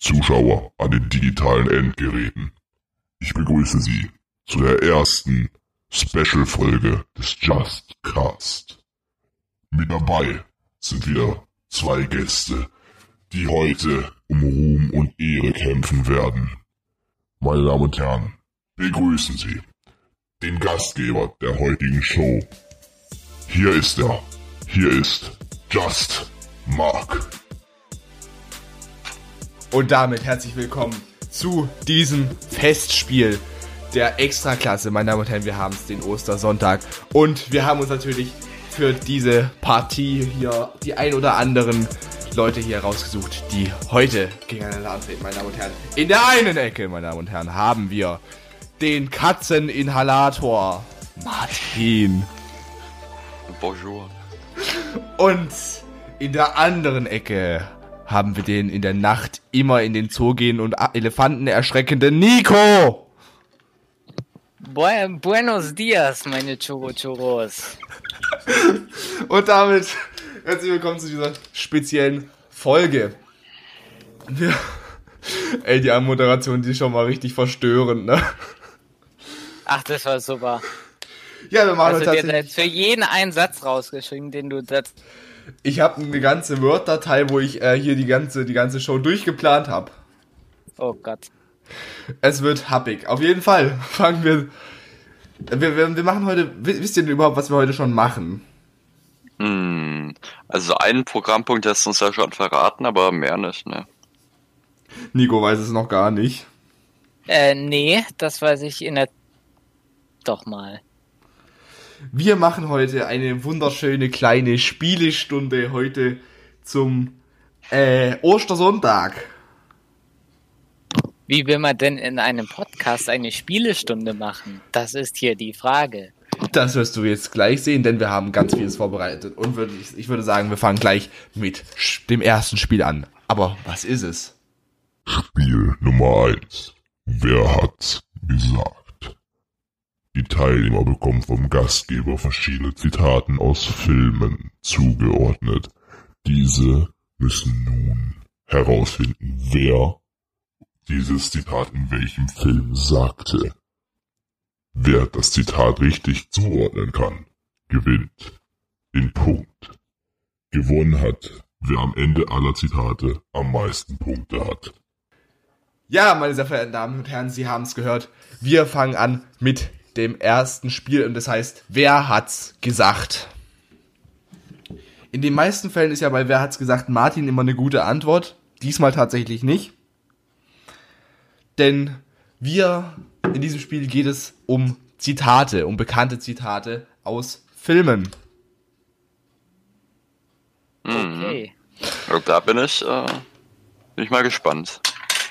Zuschauer an den digitalen Endgeräten. Ich begrüße Sie zu der ersten Special-Folge des Just Cast. Mit dabei sind wieder zwei Gäste, die heute um Ruhm und Ehre kämpfen werden. Meine Damen und Herren, begrüßen Sie den Gastgeber der heutigen Show. Hier ist er. Hier ist Just Mark. Und damit herzlich willkommen zu diesem Festspiel der Extraklasse. Meine Damen und Herren, wir haben es den Ostersonntag und wir haben uns natürlich für diese Partie hier die ein oder anderen Leute hier rausgesucht, die heute gegeneinander antreten, meine Damen und Herren. In der einen Ecke, meine Damen und Herren, haben wir den Katzeninhalator Martin. Bonjour. Und in der anderen Ecke haben wir den in der Nacht immer in den Zoo gehen und Elefanten erschreckenden Nico. Bu buenos dias, meine Choro Choros. und damit herzlich willkommen zu dieser speziellen Folge. Wir, ey, die Anmoderation, die ist schon mal richtig verstörend, ne? Ach, das war super. Ja, wir machen also heute dir jetzt für jeden einen Satz rausgeschrieben, den du. Ich habe eine ganze Word-Datei, wo ich äh, hier die ganze, die ganze Show durchgeplant habe. Oh Gott. Es wird happig. Auf jeden Fall fangen wir. Wir, wir, wir machen heute. Wisst ihr denn überhaupt, was wir heute schon machen? Hm, also einen Programmpunkt hast du uns ja schon verraten, aber mehr nicht, ne? Nico weiß es noch gar nicht. Äh, nee, das weiß ich in der. Doch mal. Wir machen heute eine wunderschöne kleine Spielestunde heute zum äh, Ostersonntag. Wie will man denn in einem Podcast eine Spielestunde machen? Das ist hier die Frage. Das wirst du jetzt gleich sehen, denn wir haben ganz vieles vorbereitet. Und würde ich, ich würde sagen, wir fangen gleich mit dem ersten Spiel an. Aber was ist es? Spiel Nummer eins. Wer hat's gesagt? Die Teilnehmer bekommen vom Gastgeber verschiedene Zitaten aus Filmen zugeordnet. Diese müssen nun herausfinden, wer dieses Zitat in welchem Film sagte. Wer das Zitat richtig zuordnen kann, gewinnt den Punkt. Gewonnen hat, wer am Ende aller Zitate am meisten Punkte hat. Ja, meine sehr verehrten Damen und Herren, Sie haben es gehört. Wir fangen an mit dem ersten Spiel und das heißt, wer hat's gesagt? In den meisten Fällen ist ja bei Wer hat's gesagt Martin immer eine gute Antwort. Diesmal tatsächlich nicht. Denn wir, in diesem Spiel geht es um Zitate, um bekannte Zitate aus Filmen. Okay. Und da bin ich, äh, bin ich mal gespannt.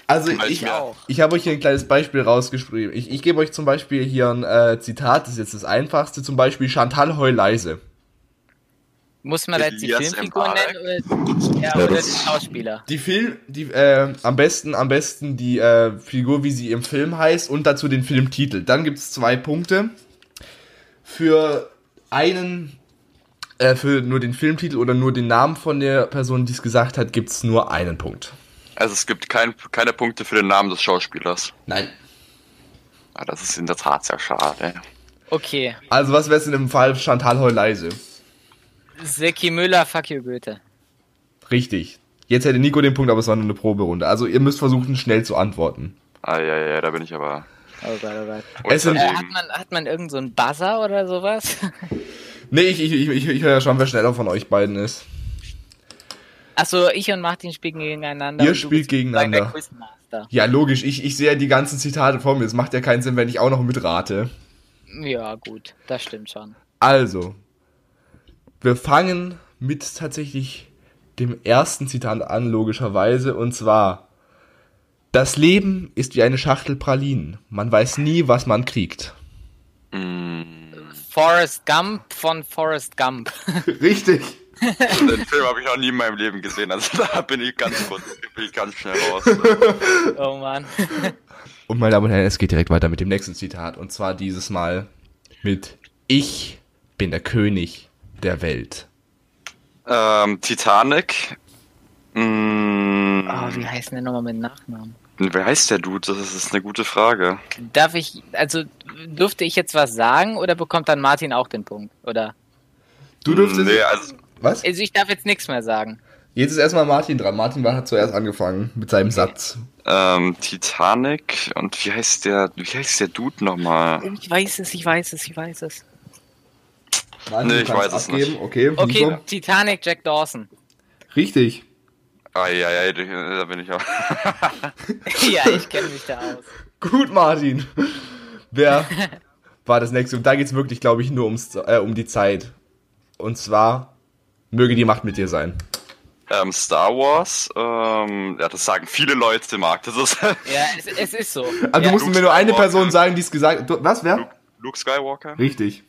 Also ich, mir auch. ich habe euch hier ein kleines Beispiel rausgeschrieben. Ich, ich gebe euch zum Beispiel hier ein äh, Zitat, das ist jetzt das einfachste, zum Beispiel Chantal heul leise. Muss man jetzt die Filmfigur nennen oder, ja, oder den Schauspieler? Die Film, die, äh, am besten, am besten die äh, Figur, wie sie im Film heißt und dazu den Filmtitel. Dann gibt es zwei Punkte. Für einen, äh, für nur den Filmtitel oder nur den Namen von der Person, die es gesagt hat, gibt es nur einen Punkt. Also es gibt kein, keine Punkte für den Namen des Schauspielers. Nein. Ah, das ist in der Tat sehr schade. Okay. Also was wäre es in dem Fall Chantal heul leise? Seki Müller, fuck you Goethe. Richtig. Jetzt hätte Nico den Punkt, aber es war nur eine Proberunde. Also ihr müsst versuchen, schnell zu antworten. Ah, ja, ja, da bin ich aber. Oh Gott, oh Gott. Es sind- Äh, hat man, hat man irgend so einen Buzzer oder sowas? Nee, ich, ich, ich, ich, ich höre ja schon, wer schneller von euch beiden ist. Achso, ich und Martin spielen gegeneinander. Ihr spielt gegeneinander. Ja, logisch. Ich, ich sehe ja die ganzen Zitate vor mir. Es macht ja keinen Sinn, wenn ich auch noch mitrate. Ja, gut, das stimmt schon. Also, wir fangen mit tatsächlich dem ersten Zitat an, logischerweise. Und zwar, das Leben ist wie eine Schachtel Pralinen. Man weiß nie, was man kriegt. Mm, Forrest Gump von Forrest Gump. Richtig. Den Film habe ich noch nie in meinem Leben gesehen, also da bin ich ganz kurz, bin ich ganz schnell raus. oh Mann. Und meine Damen und Herren, es geht direkt weiter mit dem nächsten Zitat. Und zwar dieses Mal mit Ich bin der König der Welt. Ähm, Titanic. Mm, Oh, wie heißt denn der nochmal mit Nachnamen? Wer heißt der Dude? Das ist eine gute Frage. Darf ich, also dürfte ich jetzt was sagen oder bekommt dann Martin auch den Punkt? Oder? Du dürftest. Nee, also, Was? Also ich darf jetzt nichts mehr sagen. Jetzt ist erstmal Martin dran. Martin war, hat zuerst angefangen mit seinem Satz. ähm, Titanic und wie heißt der, wie heißt der Dude nochmal? Ich weiß es, ich weiß es, ich weiß es. Martin, Nee, ich weiß es abgeben. Okay, Okay? Titanic, Jack Dawson. Richtig. Ah, ja, ja, da bin ich auch. ja, ich kenne mich da aus. Gut, Martin. Wer war das nächste? Und da geht es wirklich, glaube ich, nur ums, äh, um die Zeit. Und zwar, möge die Macht mit dir sein. ähm, Star Wars, ähm, ja, das sagen viele Leute, Marc. Das ist Ja, es, es ist so. Aber ja, du musst Luke mir nur eine. Person sagen, die es gesagt hat. Was, wer? Luke Skywalker. Richtig.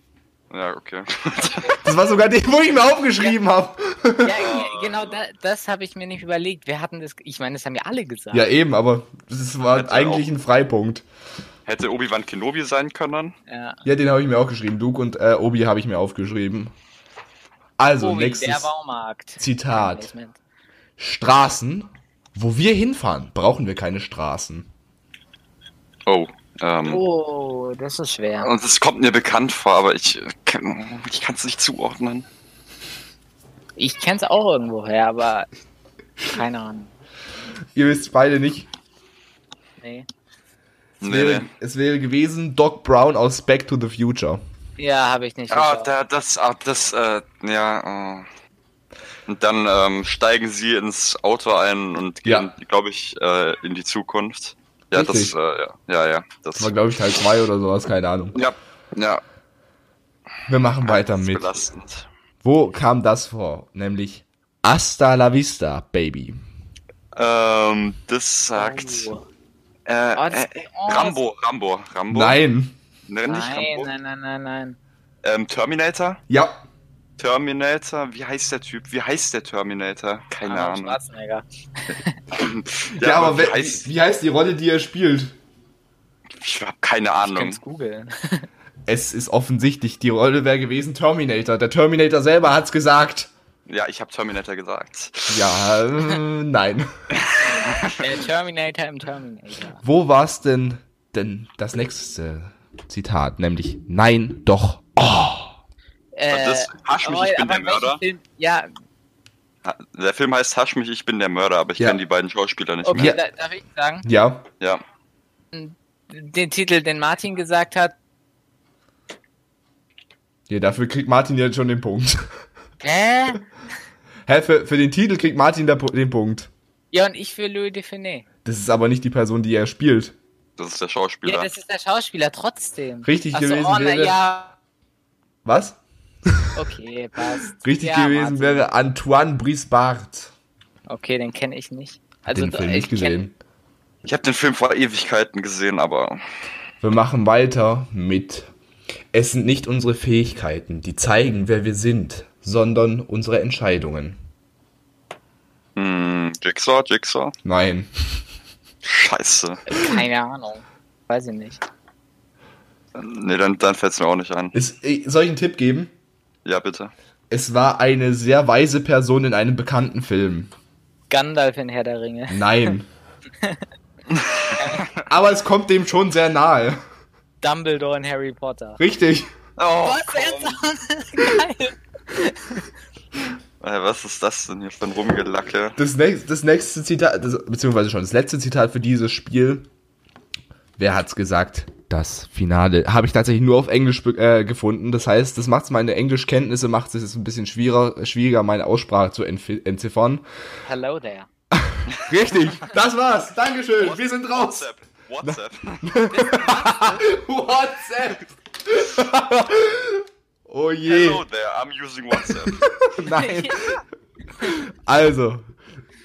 Ja, okay. Das war sogar der, wo ich mir aufgeschrieben habe. ja, ja, genau da, das habe ich mir nicht überlegt. Wir hatten das, ich meine, das haben ja alle gesagt. Ja, eben, aber das war Hätte eigentlich auch- ein Freipunkt. Hätte Obi-Wan Kenobi sein können. Ja. Ja, den habe ich mir auch geschrieben. Luke und äh, Obi habe ich mir aufgeschrieben. Also, Obi, der nächstes Baumarkt. Zitat. Straßen. Wo wir hinfahren, brauchen wir keine Straßen. Oh. Ähm, Oh, das ist schwer. Und es kommt mir bekannt vor, aber ich, kann- ich kann es nicht zuordnen. Ich kenn's auch irgendwo her, aber keine Ahnung. Ihr wisst beide nicht. Nee. Es, Nee, wäre, nee. es wäre gewesen Doc Brown aus Back to the Future. Ja, habe ich nicht. Ah, da, das, ah, das, äh, ja. Oh. Und dann ähm, steigen sie ins Auto ein und gehen, glaube ich, äh, in die Zukunft. Ja, Richtig. das, äh, ja, ja, ja. Das, Das war, glaube ich, Teil 2 oder sowas, keine Ahnung. ja, ja. Wir machen weiter mit. belastend. Wo kam das vor? Nämlich Hasta la vista, Baby. Ähm, das sagt Oh. äh, Oh, äh, Rambo, Rambo, Rambo. Nein. Nein, Rambo. nein, nein, nein, nein. Ähm, Terminator? Ja. Terminator, wie heißt der Typ? Wie heißt der Terminator? Keine Arnold Ahnung. Schwarzenegger. Ja, aber, wie wer- heißt, wie heißt die Rolle, die er spielt? ich habe keine Ich Ahnung. kann's googeln. Es ist offensichtlich, die Rolle wäre gewesen Terminator. Der Terminator selber hat's gesagt. Ja, ich habe Terminator gesagt. Ja, äh, nein. Der Terminator im Terminator. Wo war's denn denn das nächste Zitat? Nämlich Nein, doch. Äh, das Hasch mich, ich bin der Mörder. Film? Ja, Der Film heißt Hasch mich, ich bin der Mörder, aber ich Ja. kenne die beiden Schauspieler nicht okay, Ja. da, darf ich sagen? Ja. mehr. Ja. Den Titel, den Martin gesagt hat. Ja, dafür kriegt Martin jetzt schon den Punkt. Hä? Hä, für, für den Titel kriegt Martin der, Pu- den Punkt. Ja, und ich für Louis Define. Das ist aber nicht die Person, die er spielt. Das ist der Ja, Schauspieler. das ist der Schauspieler trotzdem. Richtig Ach so, gewesen oh, na, wäre- Ja, Was? okay, passt. Richtig ja, gewesen Martin. wäre Antoine Brisbard. Okay, den kenne ich nicht. Also, den Film ich nicht gesehen. Ich habe den Film vor Ewigkeiten gesehen, aber Wir machen weiter mit Es sind nicht unsere Fähigkeiten, die zeigen, wer wir sind, sondern unsere Entscheidungen. hm, Jigsaw, Jigsaw. Nein. Scheiße. Keine Ahnung. Weiß ich nicht. Nee, dann, dann fällt es mir auch nicht ein. Es, äh, soll ich einen Tipp geben? Ja, bitte. Es war eine sehr weise Person in einem bekannten Film. Gandalf in Herr der Ringe. Nein. Aber es kommt dem schon sehr nahe. Dumbledore in Harry Potter. Richtig. Oh, Was jetzt? Geil. Äh, was ist das denn hier für ein Rumgelacke? Das, nächste, das nächste Zitat, das, beziehungsweise schon das letzte Zitat für dieses Spiel. Wer hat's gesagt? Das Finale habe ich tatsächlich nur auf Englisch äh, gefunden. Das heißt, das macht meine Englischkenntnisse, macht es ein bisschen schwieriger, schwieriger meine Aussprache zu entziffern. Hello there. Richtig, das war's. Dankeschön. Wir sind raus. WhatsApp. WhatsApp. WhatsApp. oh je. Hello there, I'm using WhatsApp. Nein. Also,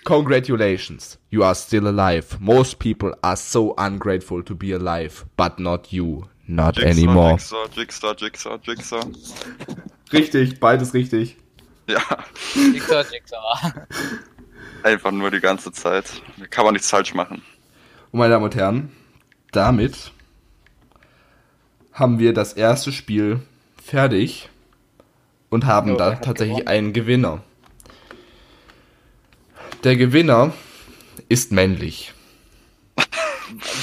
congratulations. You are still alive. Most people are so ungrateful to be alive, but not you. Not Jigsaw, anymore. Jigsaw, Jigsaw, Jigsaw, Jigsaw. Richtig, beides richtig. Ja, Jigsaw, Jigsaw. einfach nur die ganze Zeit. Da kann man nichts falsch machen. Und meine Damen und Herren, damit haben wir das erste Spiel fertig und haben Jo, da wer hat tatsächlich gewonnen? einen Gewinner. Der Gewinner ist männlich.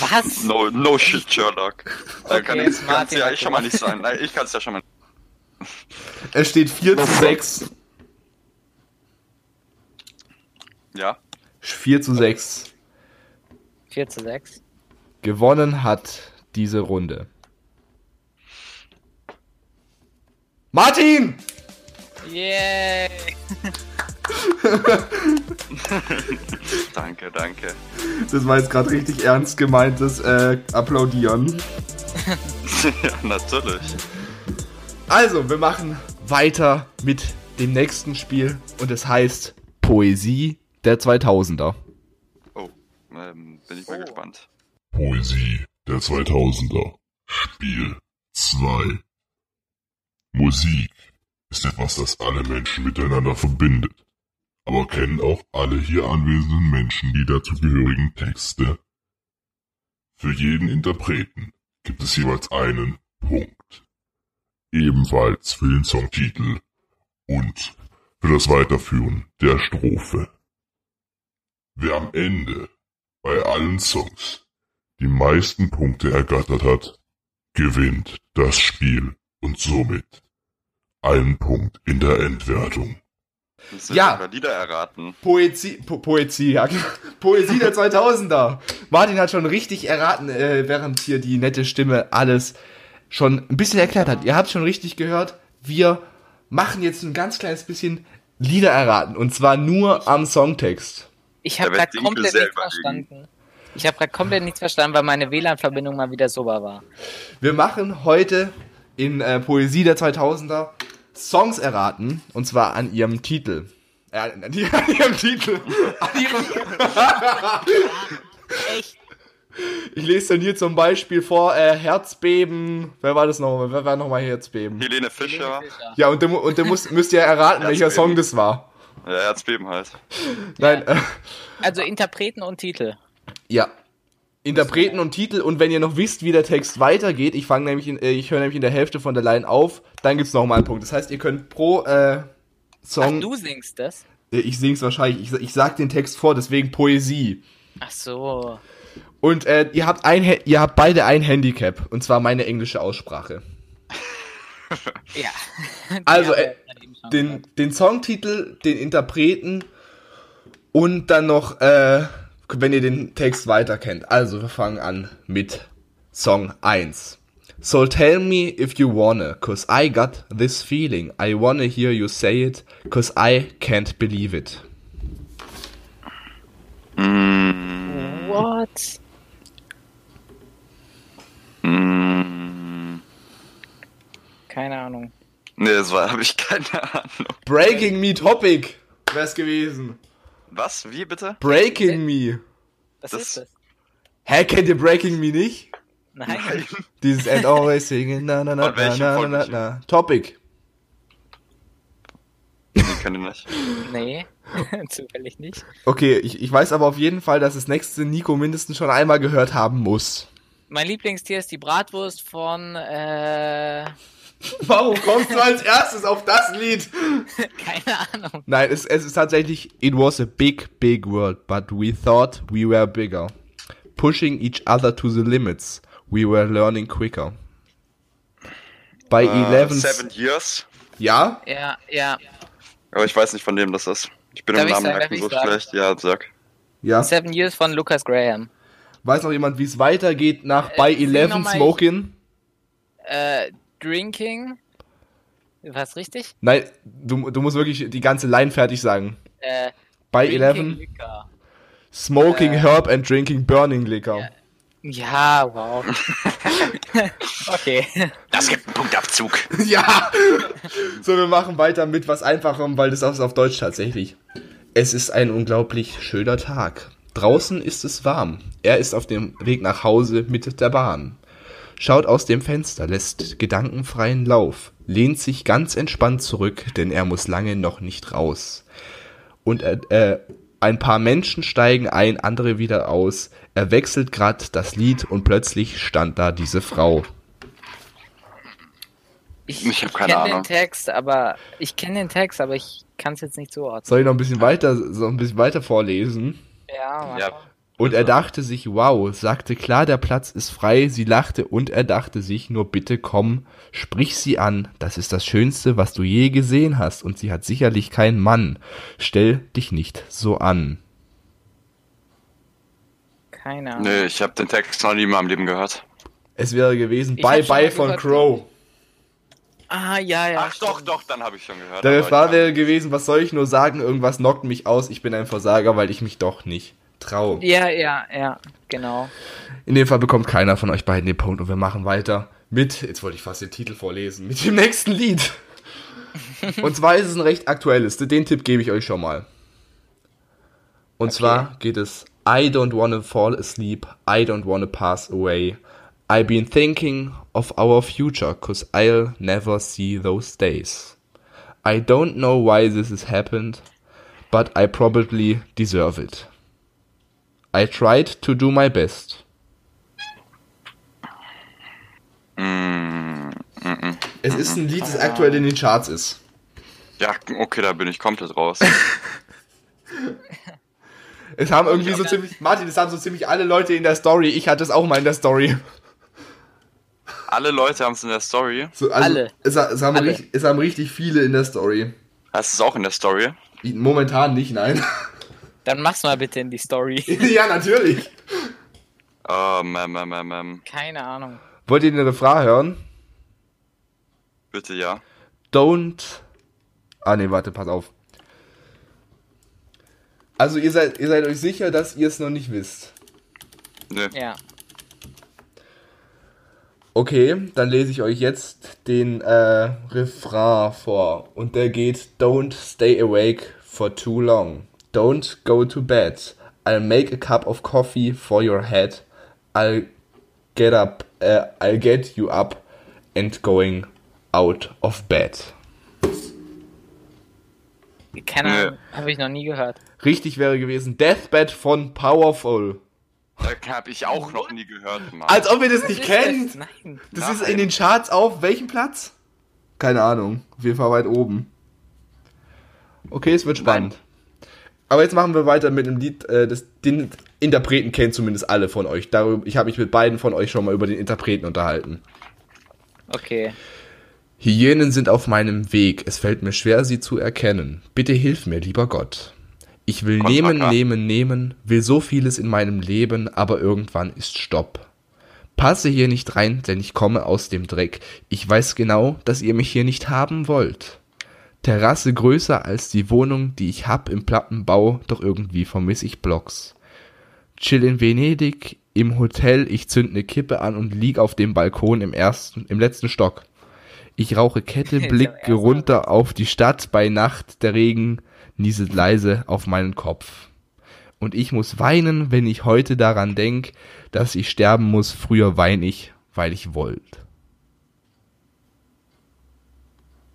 Was? No, no shit, Sherlock. Äh, Okay, kann ich, jetzt kann's Martin ja ich schon mal nicht sein. Nein, ich kann es ja schon mal. Es steht 4 zu 6. Ja. 4 zu 6. 4 zu 6. Gewonnen hat diese Runde. Martin! Yay! Danke, danke. Das war jetzt gerade richtig ernst gemeintes äh, Applaudieren. ja, natürlich. Also, wir machen weiter mit dem nächsten Spiel und es heißt Poesie der 2000er. Oh, ähm, bin ich mal Oh. gespannt. Poesie der 2000er. Spiel 2. Musik ist etwas, das alle Menschen miteinander verbindet. Aber kennen auch alle hier anwesenden Menschen die dazugehörigen Texte? Für jeden Interpreten gibt es jeweils einen Punkt. Ebenfalls für den Songtitel und für das Weiterführen der Strophe. Wer am Ende bei allen Songs die meisten Punkte ergattert hat, gewinnt das Spiel und somit einen Punkt in der Endwertung. Sind Ja. Lieder erraten. Poesie, po Poesie, ja. Poesie der 2000er. Martin hat schon richtig erraten, äh, während hier die nette Stimme alles schon ein bisschen erklärt hat. Ihr habt schon richtig gehört. Wir machen jetzt ein ganz kleines bisschen Lieder erraten und zwar nur am Songtext. Ich habe gerade komplett nichts verstanden. Ich habe gerade komplett nichts verstanden, weil meine WLAN-Verbindung mal wieder super war. Wir machen heute in äh, Poesie der 2000er Songs erraten und zwar an ihrem Titel. Äh, an, an ihrem Titel. An ihrem Echt? Ich lese dann hier zum Beispiel vor, äh, Herzbeben. Wer war das nochmal? Wer war nochmal Herzbeben? Helene Fischer. Ja, und mu- und der muss, müsst ihr erraten, welcher. Song das war. Ja, Herzbeben halt. Nein, äh, Also Interpreten und Titel. ja. Interpreten und Titel und wenn ihr noch wisst, wie der Text weitergeht, ich fange nämlich, in, äh, ich höre nämlich in der Hälfte von der Line auf, dann gibt's noch mal einen Punkt. Das heißt, ihr könnt pro äh, Ach, Song, du singst das? äh, ich sing's wahrscheinlich, ich, ich sag den Text vor, deswegen Poesie. Ach so. Und äh, ihr habt ein, ihr habt beide ein Handicap und zwar meine englische Aussprache. Ja. Also, äh, den, den Songtitel, den Interpreten und dann noch, äh, wenn ihr den Text weiter kennt. Also, wir fangen an mit Song 1. So tell me if you wanna, cause I got this feeling. I wanna hear you say it, cause I can't believe it. What? Mm, Keine Ahnung. nee, das war, habe ich keine Ahnung. Breaking Me Topic wär's gewesen. Was? Wie bitte? Breaking Me. Was Das- ist das? Hä, kennt ihr Breaking Me nicht? Nein. Dieses And always singing, na na na Von na na na na. Topic. Nee, kann ich nicht. Nee. Zufällig nicht. Okay, ich, ich weiß aber auf jeden Fall, dass das nächste Nico mindestens schon einmal gehört haben muss. Mein Lieblingstier ist die Bratwurst von, äh, Warum kommst du als erstes auf das Lied? keine Ahnung. Nein, es, es ist tatsächlich It was a big, big world, but we thought we were bigger. Pushing each other to the limits, we were learning quicker. Bei Äh, 11 Seven Years. Ja? Ja, ja. Aber ich weiß nicht, von dem das ist. Ich bin Darf im Namen sagen, so sagen? schlecht. Ja, sag. Ja. Seven Years von Lucas Graham. Weiß noch jemand, wie es weitergeht nach Äh, sing 11 noch mal, ich- Smoking? Äh, Drinking. Was richtig? Nein, du, du musst wirklich die ganze Line fertig sagen. Äh, Bei Drinking 11 Liquor. Smoking Äh. Herb and Drinking Burning Liquor. Ja, wow. okay. Das gibt einen Punktabzug. Ja! So, wir machen weiter mit was Einfacherem, weil das ist auf Deutsch tatsächlich. Es ist ein unglaublich schöner Tag. Draußen ist es warm. Er ist auf dem Weg nach Hause mit der Bahn. Schaut aus dem Fenster, lässt gedankenfreien Lauf, lehnt sich ganz entspannt zurück, denn er muss lange noch nicht raus. Und äh, äh, ein paar Menschen steigen ein, andere wieder aus. Er wechselt grad das Lied und plötzlich stand da diese Frau. Ich, Ich hab keine kenne Ahnung. den Text, aber ich kenne den Text, aber ich kann es jetzt nicht zuordnen. Soll ich noch ein bisschen weiter, so ein bisschen weiter vorlesen? Ja, mach Ja. Und er dachte sich, wow, sagte klar, der Platz ist frei, sie lachte und er dachte sich, nur bitte komm, sprich sie an, das ist das Schönste, was du je gesehen hast und sie hat sicherlich keinen Mann. Stell dich nicht so an. Keine Ahnung. Nee, ich habe den Text noch nie in meinem Leben gehört. Es wäre gewesen, Ich Bye Bye von Crow. Ah, ja, ja. Ach doch, stimmt. doch, dann habe ich schon gehört. Der Refrain wäre gewesen, was soll ich nur sagen, irgendwas knockt mich aus, ich bin ein Versager, weil ich mich doch nicht traue. Ja, ja, ja, genau. In dem Fall bekommt keiner von euch beiden den Punkt und wir machen weiter mit, jetzt wollte ich fast den Titel vorlesen, mit dem nächsten Lied. Und zwar ist es ein recht aktuelles, den Tipp gebe ich euch schon mal. Und Okay. zwar geht es I don't wanna fall asleep, I don't wanna pass away. I've been thinking of our future, cause I'll never see those days. I don't know why this has happened, but I probably deserve it. I tried to do my best. Mm, mm, mm. Es ist ein Lied, das aktuell in den Charts ist. Ja, okay, da bin ich komplett raus. Es haben irgendwie so ziemlich, Martin, es haben so ziemlich alle Leute in der Story. Ich hatte es auch mal in der Story. Alle Leute haben es in der Story. So, also, Alle. Es, es, haben Alle. Richtig, es haben richtig viele in der Story. Hast du es auch in der Story? Momentan nicht, nein. Dann mach's mal bitte in die Story. ja, natürlich. Ähm, ähm, ähm, ähm, ähm, Keine Ahnung. Wollt ihr den Refrain hören? bitte ja. Don't. Ah, nee, warte, pass auf. Also, ihr seid, ihr seid euch sicher, dass ihr es noch nicht wisst. Nee. Ja. Okay, dann lese ich euch jetzt den äh, Refrain vor. Und der geht: Don't stay awake for too long. Don't go to bed. I'll make a cup of coffee for your head. I'll get up. Äh, I'll get you up and going out of bed. Keine Nee. Ahnung. Habe ich noch nie gehört. Richtig wäre gewesen: Deathbed von Powerful. Äh, hab ich auch noch nie gehört, Mann. Als ob ihr das nicht ist kennt! das? Nein. Das ist Nein. in den Charts auf welchem Platz? Keine Ahnung. Auf jeden Fall weit oben. Okay, es wird spannend. Aber jetzt machen wir weiter mit einem Lied, äh, das den Interpreten kennen zumindest alle von euch. Darüber, ich habe mich mit beiden von euch schon mal über den Interpreten unterhalten. Okay. Hyänen sind auf meinem Weg. Es fällt mir schwer, sie zu erkennen. Bitte hilf mir, lieber Gott. Ich will Kontra nehmen, K. nehmen, nehmen, will so vieles in meinem Leben, aber irgendwann ist Stopp. Passe hier nicht rein, denn ich komme aus dem Dreck. Ich weiß genau, dass ihr mich hier nicht haben wollt. Terrasse größer als die Wohnung, die ich hab im Plattenbau, doch irgendwie vermiss ich Blocks. Chill in Venedig, im Hotel, ich zünd ne Kippe an und lieg auf dem Balkon im ersten, im letzten Stock. Ich rauche Kette, blicke runter auf die Stadt bei Nacht, der Regen nieselt leise auf meinen Kopf. Und ich muss weinen, wenn ich heute daran denk, dass ich sterben muss, früher wein ich, weil ich wollt.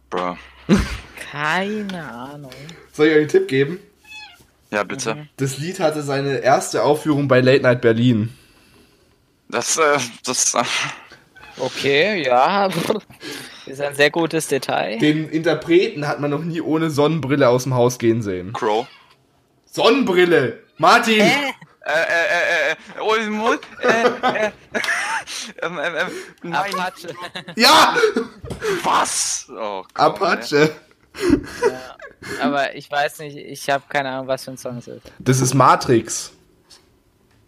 Bro. Keine Ahnung. Soll ich euch einen Tipp geben? Ja, bitte. Mhm. Das Lied hatte seine erste Aufführung bei Late Night Berlin. Das, äh, das, äh, Okay, ja. Ist ein sehr gutes Detail. Den Interpreten hat man noch nie ohne Sonnenbrille aus dem Haus gehen sehen. Crow. Sonnenbrille! Martin! Äh, äh, äh, äh, oh, ich muss, äh, äh, ähm, ähm, ähm, nein, Apache. Ja! was? Oh Gott, Apache. Aber ich weiß nicht, ich habe keine Ahnung, was für ein Song es ist. Das ist Matrix.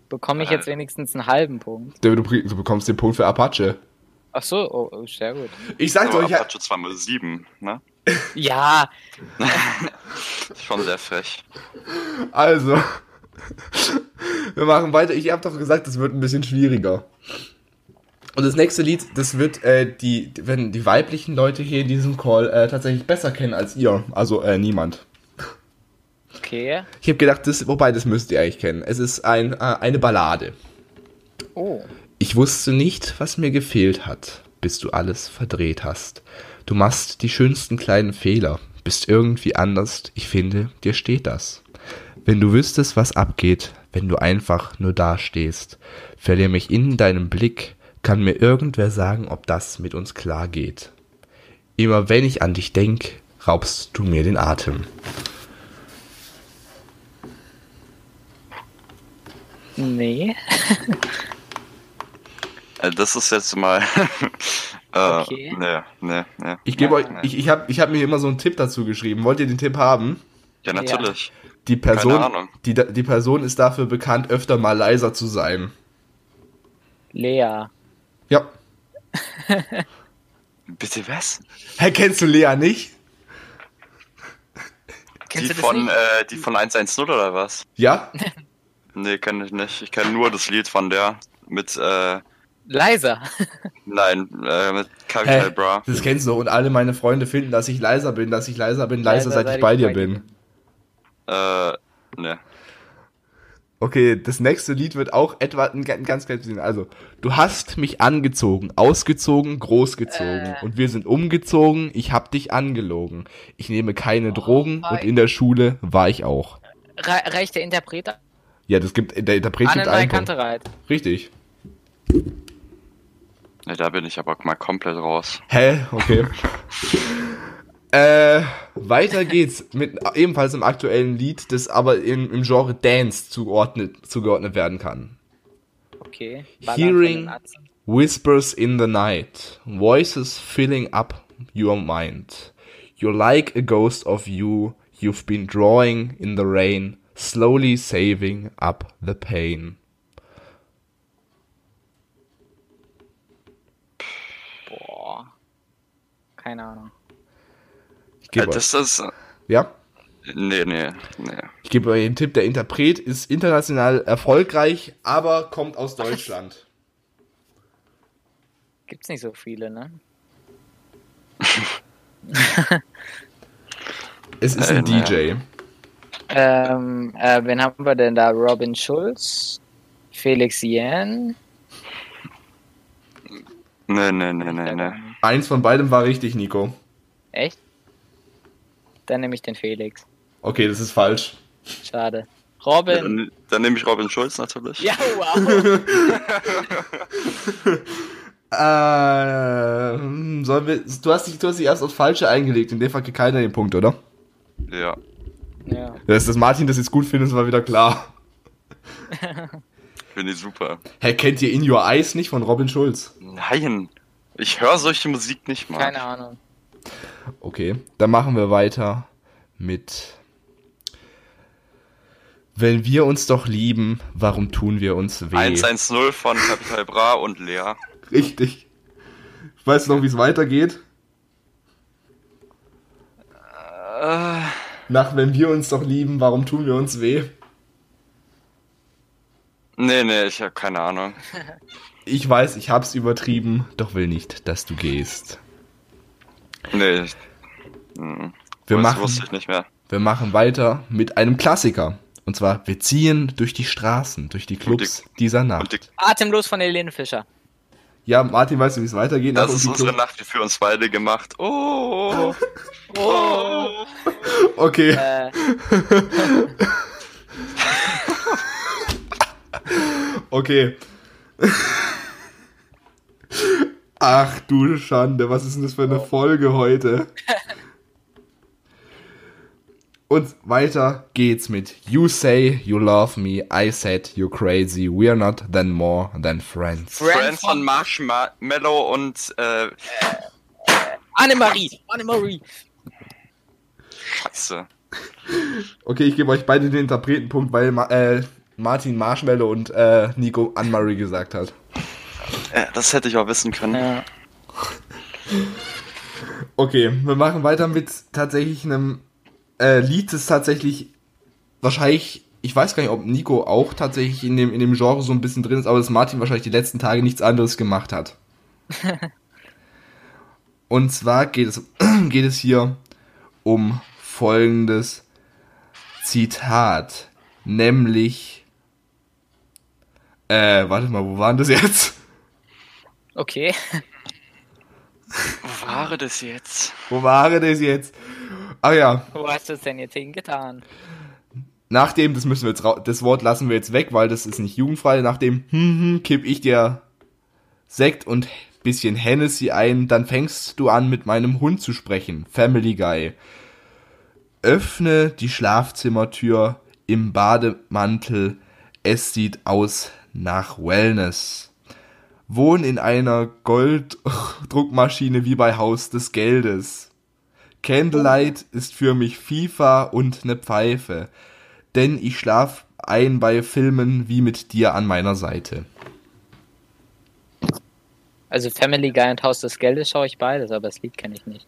Bekomme ich jetzt wenigstens einen halben Punkt? Du, du, du bekommst den Punkt für Apache. Ach so, oh, oh sehr gut. Ich sag's euch, ja- Apache 2 mal 7, ne? Ja, Schon sehr frech. also. Wir machen weiter. Ich hab doch gesagt, das wird ein bisschen schwieriger. Und das nächste Lied, das wird äh, die, wenn die weiblichen Leute hier in diesem Call äh, tatsächlich besser kennen als ihr. Also äh, niemand. okay. Ich habe gedacht, das, wobei das müsst ihr eigentlich kennen. Es ist ein, äh, eine Ballade. Oh. Ich wusste nicht, was mir gefehlt hat, bis du alles verdreht hast. Du machst die schönsten kleinen Fehler, bist irgendwie anders, ich finde, dir steht das. Wenn du wüsstest, was abgeht, wenn du einfach nur dastehst, verlier mich in deinem Blick, kann mir irgendwer sagen, ob das mit uns klar geht. Immer wenn ich an dich denk, raubst du mir den Atem. Nee. Äh, Das ist jetzt mal. äh, Okay. Nee, nee, nee. Ich gebe euch, Nee. ich, ich habe ich hab mir immer so einen Tipp dazu geschrieben. Wollt ihr den Tipp haben? Ja, natürlich. Die Person, Ahnung. die, die Person ist dafür bekannt, öfter mal leiser zu sein. Lea. Ja. Bitte was? Hä, kennst du Lea nicht? Kennst die du das von, nicht? äh, die von 110 oder was? Ja? Nee, kenne ich nicht. Ich kenne nur das Lied von der mit, äh, Leiser. nein, äh, mit Capital Hä? Bra. Das kennst du. Und alle meine Freunde finden, dass ich leiser bin, dass ich leiser bin, leiser, seit ich bei dir bin. Äh, ne. Okay, das nächste Lied wird auch etwa ein ein ganz kleines bisschen. Also, du hast mich angezogen, ausgezogen, großgezogen. Und wir sind umgezogen, ich hab dich angelogen. Ich nehme keine Drogen und in der Schule war ich auch. Re reicht der Interpret Ja, das gibt, der Interpret gibt einen Punkt. Richtig. Ne, da bin ich aber mal komplett raus. Hä? Okay. äh, weiter geht's mit ebenfalls einem aktuellen Lied, das aber im, im Genre Dance zugeordnet, zugeordnet werden kann. Okay. Hearing-. Whispers in the night, voices filling up your mind. You're like a ghost of you, you've been drawing in the rain, slowly saving up the pain. Boah. Keine Ahnung. Ich Äh, euch, das ist, ja? nee, nee, nee. Ich gebe euch den Tipp, der Interpret ist international erfolgreich, aber kommt aus Deutschland. Gibt's nicht so viele, ne? Es ist ein Äh. DJ. Ähm, äh, wen haben wir denn da? Robin Schulz, Felix Yen. Nee, nee, nee, nee, nee. Eins von beidem war richtig, Nico. Echt? Dann nehme ich den Felix. Okay, das ist falsch. Schade. Ja, Robin. dann, dann nehme ich Robin Schulz natürlich. Ja, wow. Äh, sollen wir, du hast dich, du hast dich erst aufs Falsche eingelegt. In dem Fall kriegt keiner den Punkt, oder? Ja. ja. Dass das Martin das jetzt gut findet, war wieder klar. Finde ich super. Hä, kennt ihr In Your Eyes nicht von Robin Schulz? Nein. Ich höre solche Musik nicht mal. Keine Ahnung. Okay, dann machen wir weiter mit Wenn wir uns doch lieben, warum tun wir uns weh? 110 von Capital Bra und Lea. Richtig. Weißt du noch, wie es weitergeht? Äh, Nach Wenn wir uns doch lieben, warum tun wir uns weh? nee, nee, ich habe keine Ahnung. Ich weiß, ich hab's übertrieben, doch will nicht, dass du gehst. Nee. Ich, hm, Wir das machen- wusste ich nicht mehr. Wir machen weiter mit einem Klassiker. Und zwar, wir ziehen durch die Straßen, durch die Clubs dieser Und Nacht. die, Atemlos von Helene Fischer. Ja, Martin, weißt du, wie es weitergeht? das ist die unsere Club- Nacht für uns beide gemacht. Oh. Oh. Okay. Äh, Okay. Ach du Schande, was ist denn das für eine Folge heute? Und weiter geht's mit You say you love me, I said you're crazy, we're not then more than friends. Friends von Marshmallow und äh, Annemarie. Annemarie. Scheiße. Okay, ich gebe euch beide den Interpretenpunkt, weil äh, Martin Marshmallow und äh, Nico Anne-Marie gesagt hat. Das hätte ich auch wissen können. Ja. Okay, wir machen weiter mit tatsächlich einem äh, Lied, das tatsächlich wahrscheinlich, ich weiß gar nicht, ob Nico auch tatsächlich in dem, in dem Genre so ein bisschen drin ist, aber dass Martin wahrscheinlich die letzten Tage nichts anderes gemacht hat. Und zwar geht es, geht es hier um folgendes Zitat, nämlich, äh, warte mal, wo waren das jetzt? Okay. Wo war das jetzt? Wo war das jetzt? Ah ja, Wo hast du es denn jetzt hingetan? Nachdem, das müssen wir jetzt, das Wort lassen wir jetzt weg, weil das ist nicht jugendfrei. Nachdem, hm, hm, kipp ich dir Sekt und bisschen Hennessy ein, dann fängst du an mit meinem Hund zu sprechen. Family Guy. Öffne die Schlafzimmertür im Bademantel. Es sieht aus nach Wellness. Wohn in einer Golddruckmaschine wie bei Haus des Geldes. Candlelight ist für mich FIFA und ne Pfeife. Denn ich schlaf ein bei Filmen wie mit dir an meiner Seite. Also Family Guy und Haus des Geldes schaue ich beides, aber das Lied kenne ich nicht.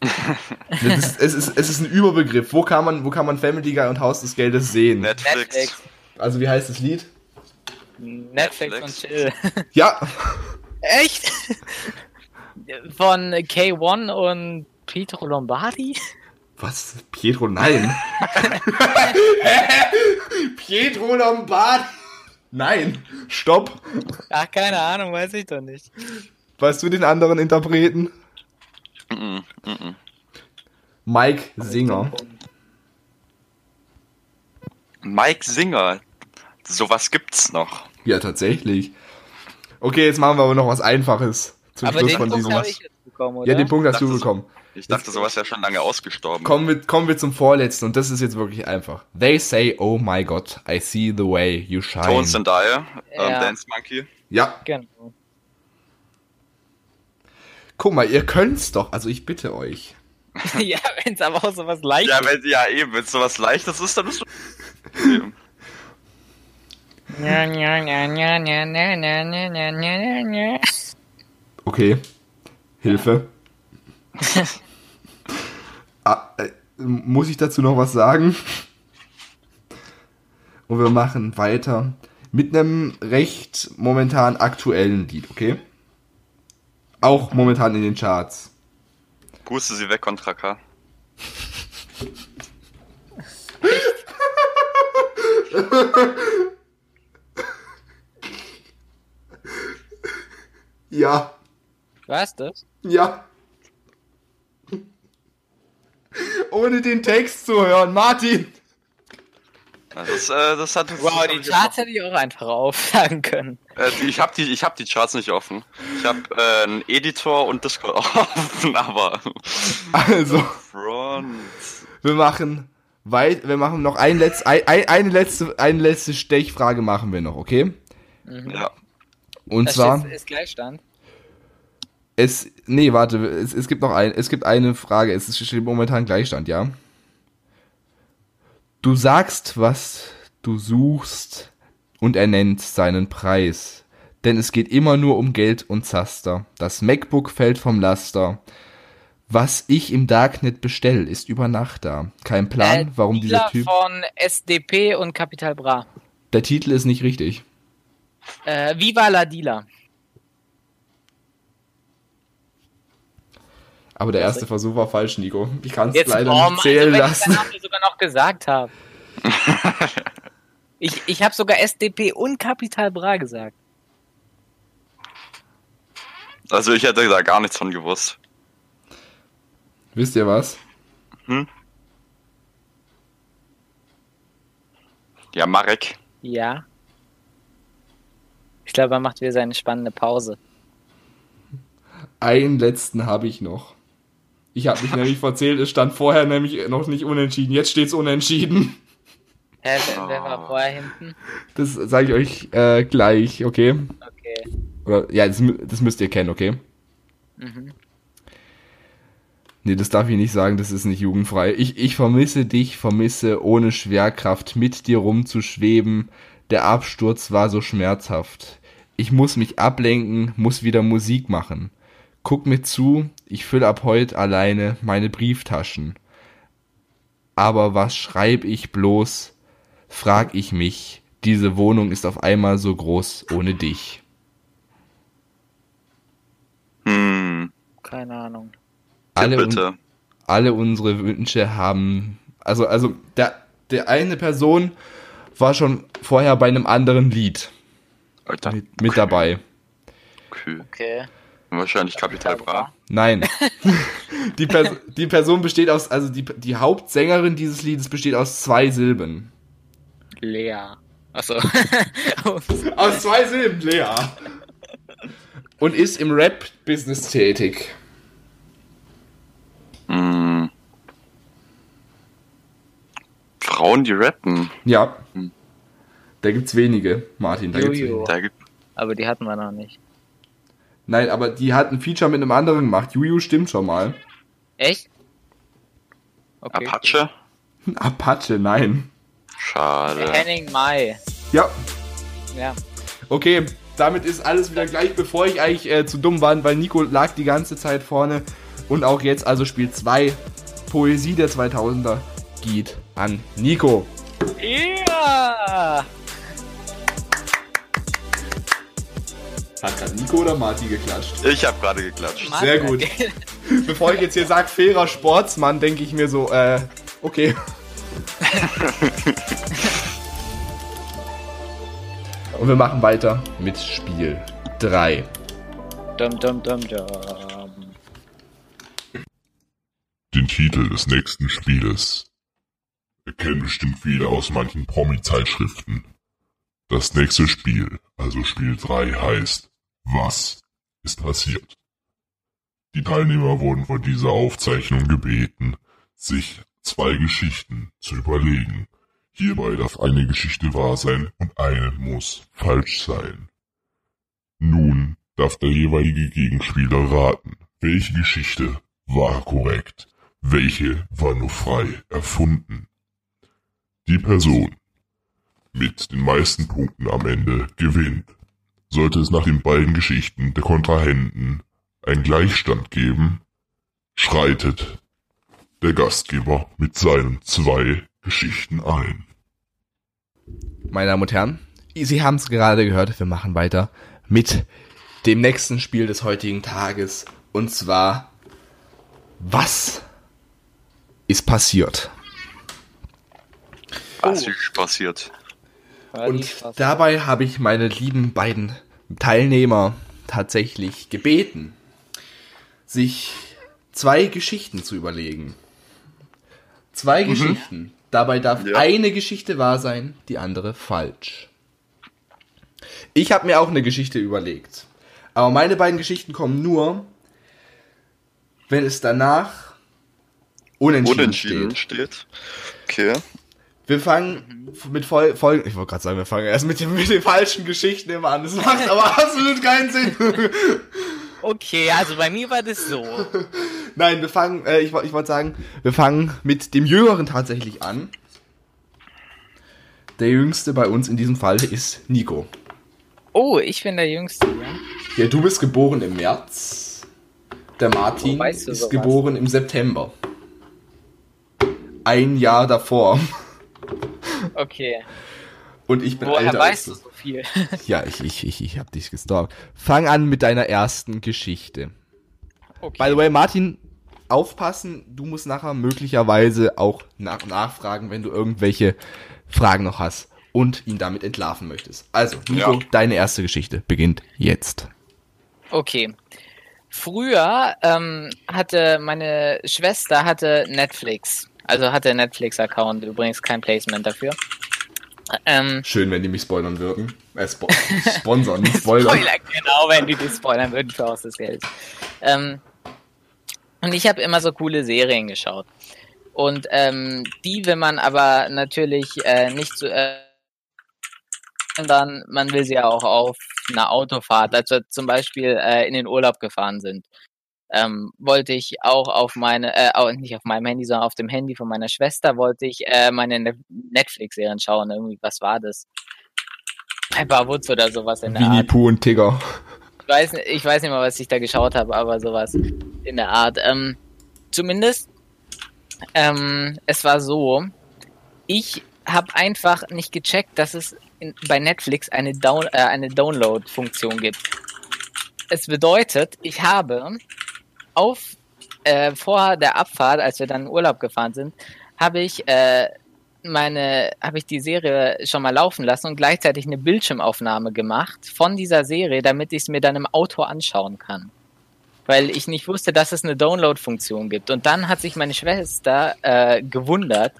Das ist, es, ist, es ist ein Überbegriff. Wo kann, man, wo kann man Family Guy und Haus des Geldes sehen? Netflix. Netflix. Also wie heißt das Lied? Netflix, Netflix. und Chill. Ja, Echt? Von K1 und Pietro Lombardi? Was? Pietro, nein. Pietro Lombardi. Nein, stopp. Ach, keine Ahnung, weiß ich doch nicht. Weißt du den anderen Interpreten? Mike Singer. Mike Singer. Sowas gibt's noch. Ja, tatsächlich. Okay, jetzt machen wir aber noch was Einfaches zum Aber Schluss den von Punkt diesem. habe ich jetzt bekommen, oder? Ja, den Punkt hast du Dachte so. bekommen. Ich dachte, sowas wäre schon lange ausgestorben. Kommen wir, kommen wir zum vorletzten und das ist jetzt wirklich einfach. They say, oh my god, I see the way you shine. Tones and I, ähm, Ja. Dance Monkey. Ja, Genau. guck mal, ihr könnt's doch, also ich bitte euch. ja, wenn es aber auch so was Leichtes Ja, wenn, ja eben, wenn es sowas Leichtes ist, dann bist du. Okay. Hilfe. ah, äh, muss ich dazu noch was sagen? Und wir machen weiter mit einem recht momentan aktuellen Lied, okay? Auch momentan in den Charts. Puste sie weg, Contra Ja, Was das? ja. Ohne den Text zu hören, Martin. Das, äh, das hat. Wow, die Charts hätte ich auch einfach aufsagen können. Äh, ich habe die, ich hab die Charts nicht offen. Ich habe äh, einen Editor und Discord offen, aber. Also, Front. wir machen weit, wir machen noch ein letz, ein, ein, eine letzte, eine letzte Stechfrage machen wir noch, okay? Ja. Und Das zwar, ist, ist Gleichstand. es, nee, warte, es, es gibt noch ein, es gibt eine Frage, es ist- steht momentan Gleichstand, ja? Du sagst, was du suchst und er nennt seinen Preis. Denn es geht immer nur um Geld und Zaster. Das MacBook fällt vom Laster. Was ich im Darknet bestell, ist über Nacht da. Kein Plan, Äh, warum dieser Typ. von SDP und Capital Bra. Der Titel ist nicht richtig. Äh, Viva la Dealer. Aber der erste Versuch war falsch, Nico. Ich kann es leider nicht zählen also, lassen. ich sogar noch gesagt habe. ich ich habe sogar SDP und Capital Bra gesagt. Also ich hätte da gar nichts von gewusst. Wisst ihr was? Ja, Marek. Ja. Ich glaube, er macht wieder seine spannende Pause. Einen letzten habe ich noch. Ich habe mich nämlich verzählt, es stand vorher nämlich noch nicht unentschieden. Jetzt steht's unentschieden. Hä, wer, wer war vorher hinten? Das sage ich euch äh, gleich, okay? Okay. Oder, ja, das, das müsst ihr kennen, okay? Mhm. Nee, das darf ich nicht sagen, das ist nicht jugendfrei. Ich, ich vermisse dich, vermisse ohne Schwerkraft mit dir rumzuschweben. Der Absturz war so schmerzhaft. Ich muss mich ablenken, muss wieder Musik machen. Guck mir zu, ich füll ab heute alleine meine Brieftaschen. Aber was schreib ich bloß? Frag ich mich. Diese Wohnung ist auf einmal so groß ohne dich. Hm. Keine Ahnung. Alle, un- bitte. alle unsere Wünsche haben. Also, also der, der eine Person war schon vorher bei einem anderen Lied Alter. mit, mit dabei. Okay. Okay. Wahrscheinlich Capital Bra. Nein. die, Pers die Person besteht aus, also die, die Hauptsängerin dieses Liedes besteht aus zwei Silben. Lea. Achso. Aus zwei Silben, Lea. Und ist im Rap-Business tätig. Hm. Frauen, die rappen. Ja. Da gibt's wenige, Martin. Da gibt's wenige. Aber die hatten wir noch nicht. Nein, aber die hat ein Feature mit einem anderen gemacht. Juju stimmt schon mal. Echt? Okay. Apache. Apache, nein. Schade. Henning Mai. Ja, Ja. okay. Damit ist alles wieder gleich, bevor ich eigentlich äh, zu dumm war, weil Nico lag die ganze Zeit vorne. Und auch jetzt, also Spiel 2, Poesie der 2000er, geht an Nico. Ja! Hat gerade Nico oder Marti geklatscht? Ich habe gerade geklatscht. Mann, Sehr gut. okay. Bevor ich jetzt hier sage, fairer Sportsmann, denke ich mir so, äh, okay. Und wir machen weiter mit Spiel 3. Dum, dum, dum, dum. Den Titel des nächsten Spieles erkennen bestimmt viele aus manchen Promi-Zeitschriften. Das nächste Spiel, also Spiel 3, heißt Was ist passiert? Die Teilnehmer wurden vor dieser Aufzeichnung gebeten, sich zwei Geschichten zu überlegen. Hierbei darf eine Geschichte wahr sein und eine muss falsch sein. Nun darf der jeweilige Gegenspieler raten, welche Geschichte war korrekt, welche war nur frei erfunden. Die Person mit den meisten Punkten am Ende gewinnt. Sollte es nach den beiden Geschichten der Kontrahenten einen Gleichstand geben, schreitet der Gastgeber mit seinen zwei Geschichten ein. Meine Damen und Herren, Sie haben es gerade gehört, wir machen weiter mit dem nächsten Spiel des heutigen Tages. Und zwar, was ist passiert? Was ist passiert? Und dabei habe ich meine lieben beiden Teilnehmer tatsächlich gebeten, sich zwei Geschichten zu überlegen. Zwei Geschichten. Dabei darf Ja. eine Geschichte wahr sein, die andere falsch. Ich habe mir auch eine Geschichte überlegt. Aber meine beiden Geschichten kommen nur, wenn es danach unentschieden, Unentschieden steht. steht. Okay. Wir fangen mit voll, voll ich wollte gerade sagen, wir fangen erst mit, den- mit den falschen Geschichten immer an. Das macht aber absolut keinen Sinn. Okay, also bei mir war das so. Nein, wir fangen, äh, ich, ich wollte sagen, wir fangen mit dem Jüngeren tatsächlich an. Der Jüngste bei uns in diesem Fall ist Nico. Oh, ich bin der Jüngste, ja? Ja, du bist geboren im März. Der Martin Oh, weißt du ist sowas? geboren im September. Ein Jahr davor. Okay. Und ich bin Woher älter weißt du so viel? Ja, ich, ich, ich, ich hab dich gestalkt. Fang an mit deiner ersten Geschichte. Okay. By the way, Martin, aufpassen, du musst nachher möglicherweise auch nach nachfragen, wenn du irgendwelche Fragen noch hast und ihn damit entlarven möchtest. Also, Nico, Ja. deine erste Geschichte beginnt jetzt. Okay. Früher ähm, hatte meine Schwester hatte Netflix. Also hatte einen Netflix-Account, übrigens kein Placement dafür. Ähm, Schön, wenn die mich spoilern würden. Äh, spo sponsern, nicht spoilern. Spoiler, genau, wenn die das spoilern würden für aus des Geldes. Ähm, und ich habe immer so coole Serien geschaut. Und ähm, die will man aber natürlich äh, nicht so, äh, sondern man will sie ja auch auf einer Autofahrt, als wir zum Beispiel äh, in den Urlaub gefahren sind, ähm, wollte ich auch auf meine, äh, auch nicht auf meinem Handy, sondern auf dem Handy von meiner Schwester wollte ich äh, meine Ne- Netflix-Serien schauen. Irgendwie, was war das? Pepper Woods oder sowas in der Winnie Art. Pooh und Tigger. Ich weiß, nicht- ich weiß nicht mal, was ich da geschaut habe, aber sowas in der Art. Ähm, zumindest, ähm, es war so, ich habe einfach nicht gecheckt, dass es in, bei Netflix eine, Down, äh, eine Download-Funktion gibt. Es bedeutet, ich habe auf äh, vor der Abfahrt, als wir dann in Urlaub gefahren sind, habe ich äh, meine, habe ich die Serie schon mal laufen lassen und gleichzeitig eine Bildschirmaufnahme gemacht von dieser Serie, damit ich es mir dann im Auto anschauen kann. Weil ich nicht wusste, dass es eine Download-Funktion gibt. Und dann hat sich meine Schwester äh, gewundert,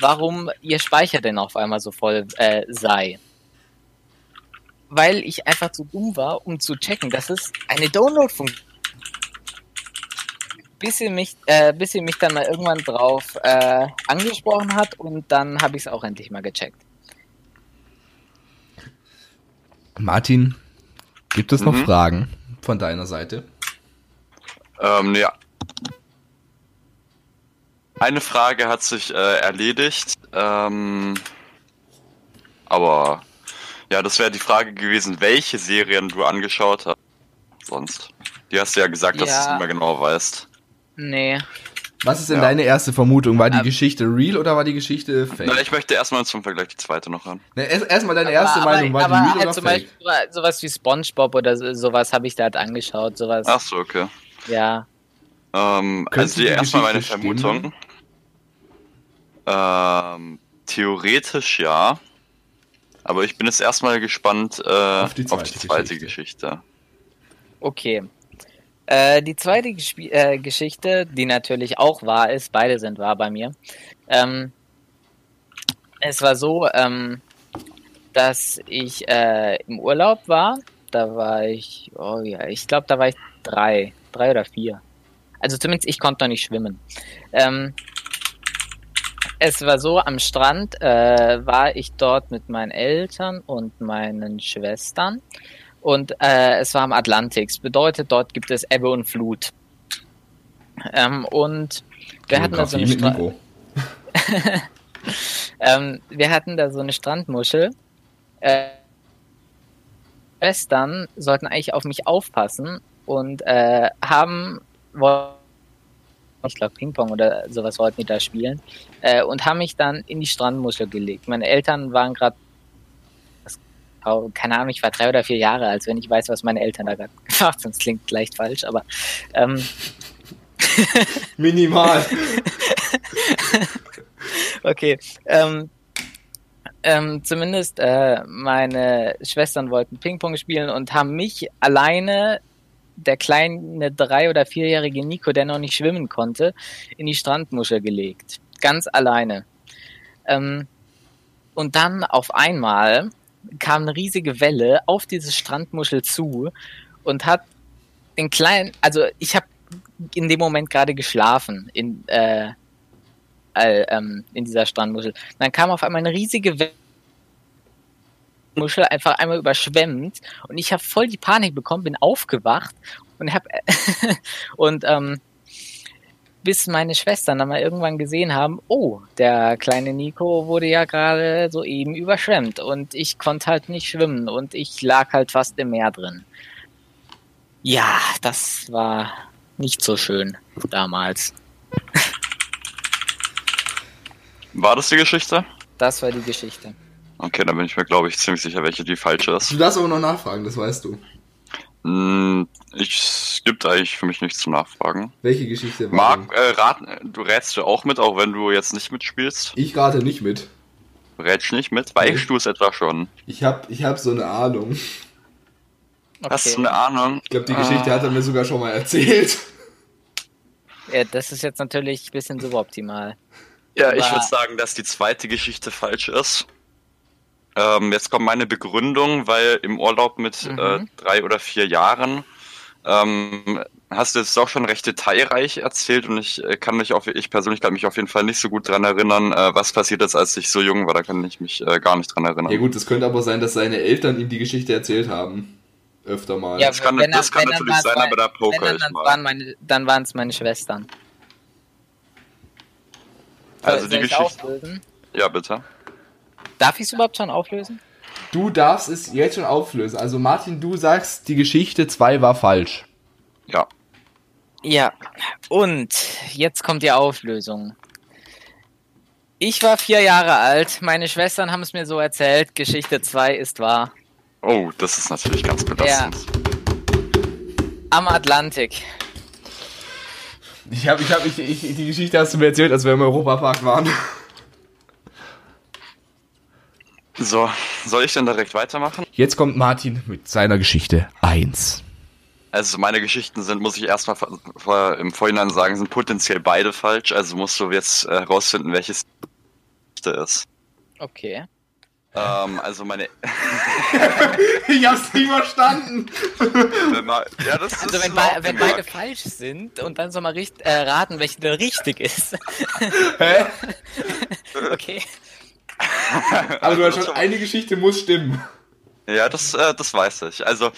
warum ihr Speicher denn auf einmal so voll äh, sei. Weil ich einfach zu dumm war, um zu checken, dass es eine Download-Funktion bis sie mich, äh, bis sie mich dann mal irgendwann drauf äh, angesprochen hat und dann habe ich es auch endlich mal gecheckt. Martin, gibt es noch Mhm. Fragen von deiner Seite? Ähm, ja. Eine Frage hat sich äh, erledigt. Ähm, aber ja, das wäre die Frage gewesen, welche Serien du angeschaut hast. Sonst. Die hast du ja gesagt, dass du es Ja. nicht mehr genau weißt. Nee. Was ist denn Ja. deine erste Vermutung? War die Ähm. Geschichte real oder war die Geschichte fake? Na, ich möchte erstmal zum Vergleich die zweite noch hören. Ne, erst- Erstmal deine erste aber, Meinung, war aber die real halt oder zum fake? Beispiel sowas wie Spongebob oder so, sowas habe ich da halt angeschaut. Sowas, Ach so, okay. ja. Ähm, also die, die erstmal meine Geschichte Vermutung. Ähm, theoretisch ja. Aber ich bin jetzt erstmal gespannt äh, auf die die zweite zweite, Geschichte. Geschichte. Okay. Äh, die zweite Gesp äh, Geschichte, die natürlich auch wahr ist, beide sind wahr bei mir. Ähm, es war so, ähm, dass ich äh, im Urlaub war. Da war ich, oh ja, ich glaube, da war ich drei, drei oder vier. Also zumindest ich konnte noch nicht schwimmen. Ähm, es war so, am Strand äh, war ich dort mit meinen Eltern und meinen Schwestern. Und äh, es war am Atlantik. Das bedeutet, dort gibt es Ebbe und Flut. Ähm, und wir hatten, da so eine Stra ähm, wir hatten da so eine Strandmuschel. Äh, Schwestern sollten eigentlich auf mich aufpassen und äh, haben wollten- ich glaube Ping-Pong oder sowas wollten die da spielen äh, und haben mich dann in die Strandmuschel gelegt. Meine Eltern waren gerade keine Ahnung, ich war drei oder vier Jahre alt, wenn ich weiß, was meine Eltern da gerade gemacht haben. Das klingt leicht falsch, aber ähm, Minimal. Okay. Ähm, ähm, zumindest äh, meine Schwestern wollten Ping-Pong spielen und haben mich alleine, der kleine drei- oder vierjährige Nico, der noch nicht schwimmen konnte, in die Strandmuschel gelegt. Ganz alleine. Ähm, und dann auf einmal kam eine riesige Welle auf diese Strandmuschel zu und hat den kleinen, also ich habe in dem Moment gerade geschlafen in äh, äh, ähm, in dieser Strandmuschel. Dann kam auf einmal eine riesige We Muschel einfach einmal überschwemmt und ich habe voll die Panik bekommen, bin aufgewacht und habe und ähm, bis meine Schwestern dann mal irgendwann gesehen haben, oh, der kleine Nico wurde ja gerade soeben überschwemmt und ich konnte halt nicht schwimmen und ich lag halt fast im Meer drin. Ja, das war nicht so schön damals. War das die Geschichte? Das war die Geschichte. Okay, dann bin ich mir, glaube ich, ziemlich sicher, welche die falsche ist. Du darfst aber noch nachfragen, das weißt du. Hm, ich, es gibt eigentlich für mich nichts zu nachfragen. Welche Geschichte war Marc, äh, raten, du rätst du auch mit, auch wenn du jetzt nicht mitspielst? Ich rate nicht mit. Du rätst nicht mit? Weichst du es etwa schon? Ich hab, ich hab so eine Ahnung. Hast du eine Ahnung? Ich glaube, die Geschichte hat er mir sogar schon mal erzählt. Ja, das ist jetzt natürlich ein bisschen suboptimal. Ja, ich Aber- würde sagen, dass die zweite Geschichte falsch ist. Ähm, jetzt kommt meine Begründung, weil im Urlaub mit Mhm. äh, drei oder vier Jahren ähm, hast du jetzt auch schon recht detailreich erzählt und ich äh, kann mich auf, ich persönlich kann mich auf jeden Fall nicht so gut dran erinnern, äh, was passiert ist, als ich so jung war. Da kann ich mich äh, gar nicht dran erinnern. Ja gut, es könnte aber sein, dass seine Eltern ihm die Geschichte erzählt haben. Öfter mal. Ja, Das kann, wenn das kann wenn natürlich sein, zwei- aber da Wenn poker dann, ich dann mal. waren meine, dann waren es meine Schwestern. Also Soll die ich Geschichte. Ja, bitte. Darf ich es überhaupt schon auflösen? Du darfst es jetzt schon auflösen. Also Martin, du sagst, die Geschichte 2 war falsch. Ja. Ja. Und jetzt kommt die Auflösung. Ich war vier Jahre alt, meine Schwestern haben es mir so erzählt, Geschichte 2 ist wahr. Oh, das ist natürlich ganz belastend. Am Atlantik. Ich hab, ich hab, ich, ich, die Geschichte hast du mir erzählt, als wir im Europapark waren. So, soll ich denn direkt weitermachen? Jetzt kommt Martin mit seiner Geschichte 1. Also meine Geschichten sind, muss ich erstmal im Vorhinein sagen, sind potenziell beide falsch. Also musst du jetzt äh, herausfinden, welches ist. Okay. Ähm, also meine. Ich hab's nie verstanden. wenn man- ja, das ist Also wenn, bei, wenn beide falsch sind und dann soll man äh, raten, welche der richtig ist. Hä? Okay. Aber du hast Also schon, eine Geschichte muss stimmen. Ja, das, äh, das weiß ich. Also,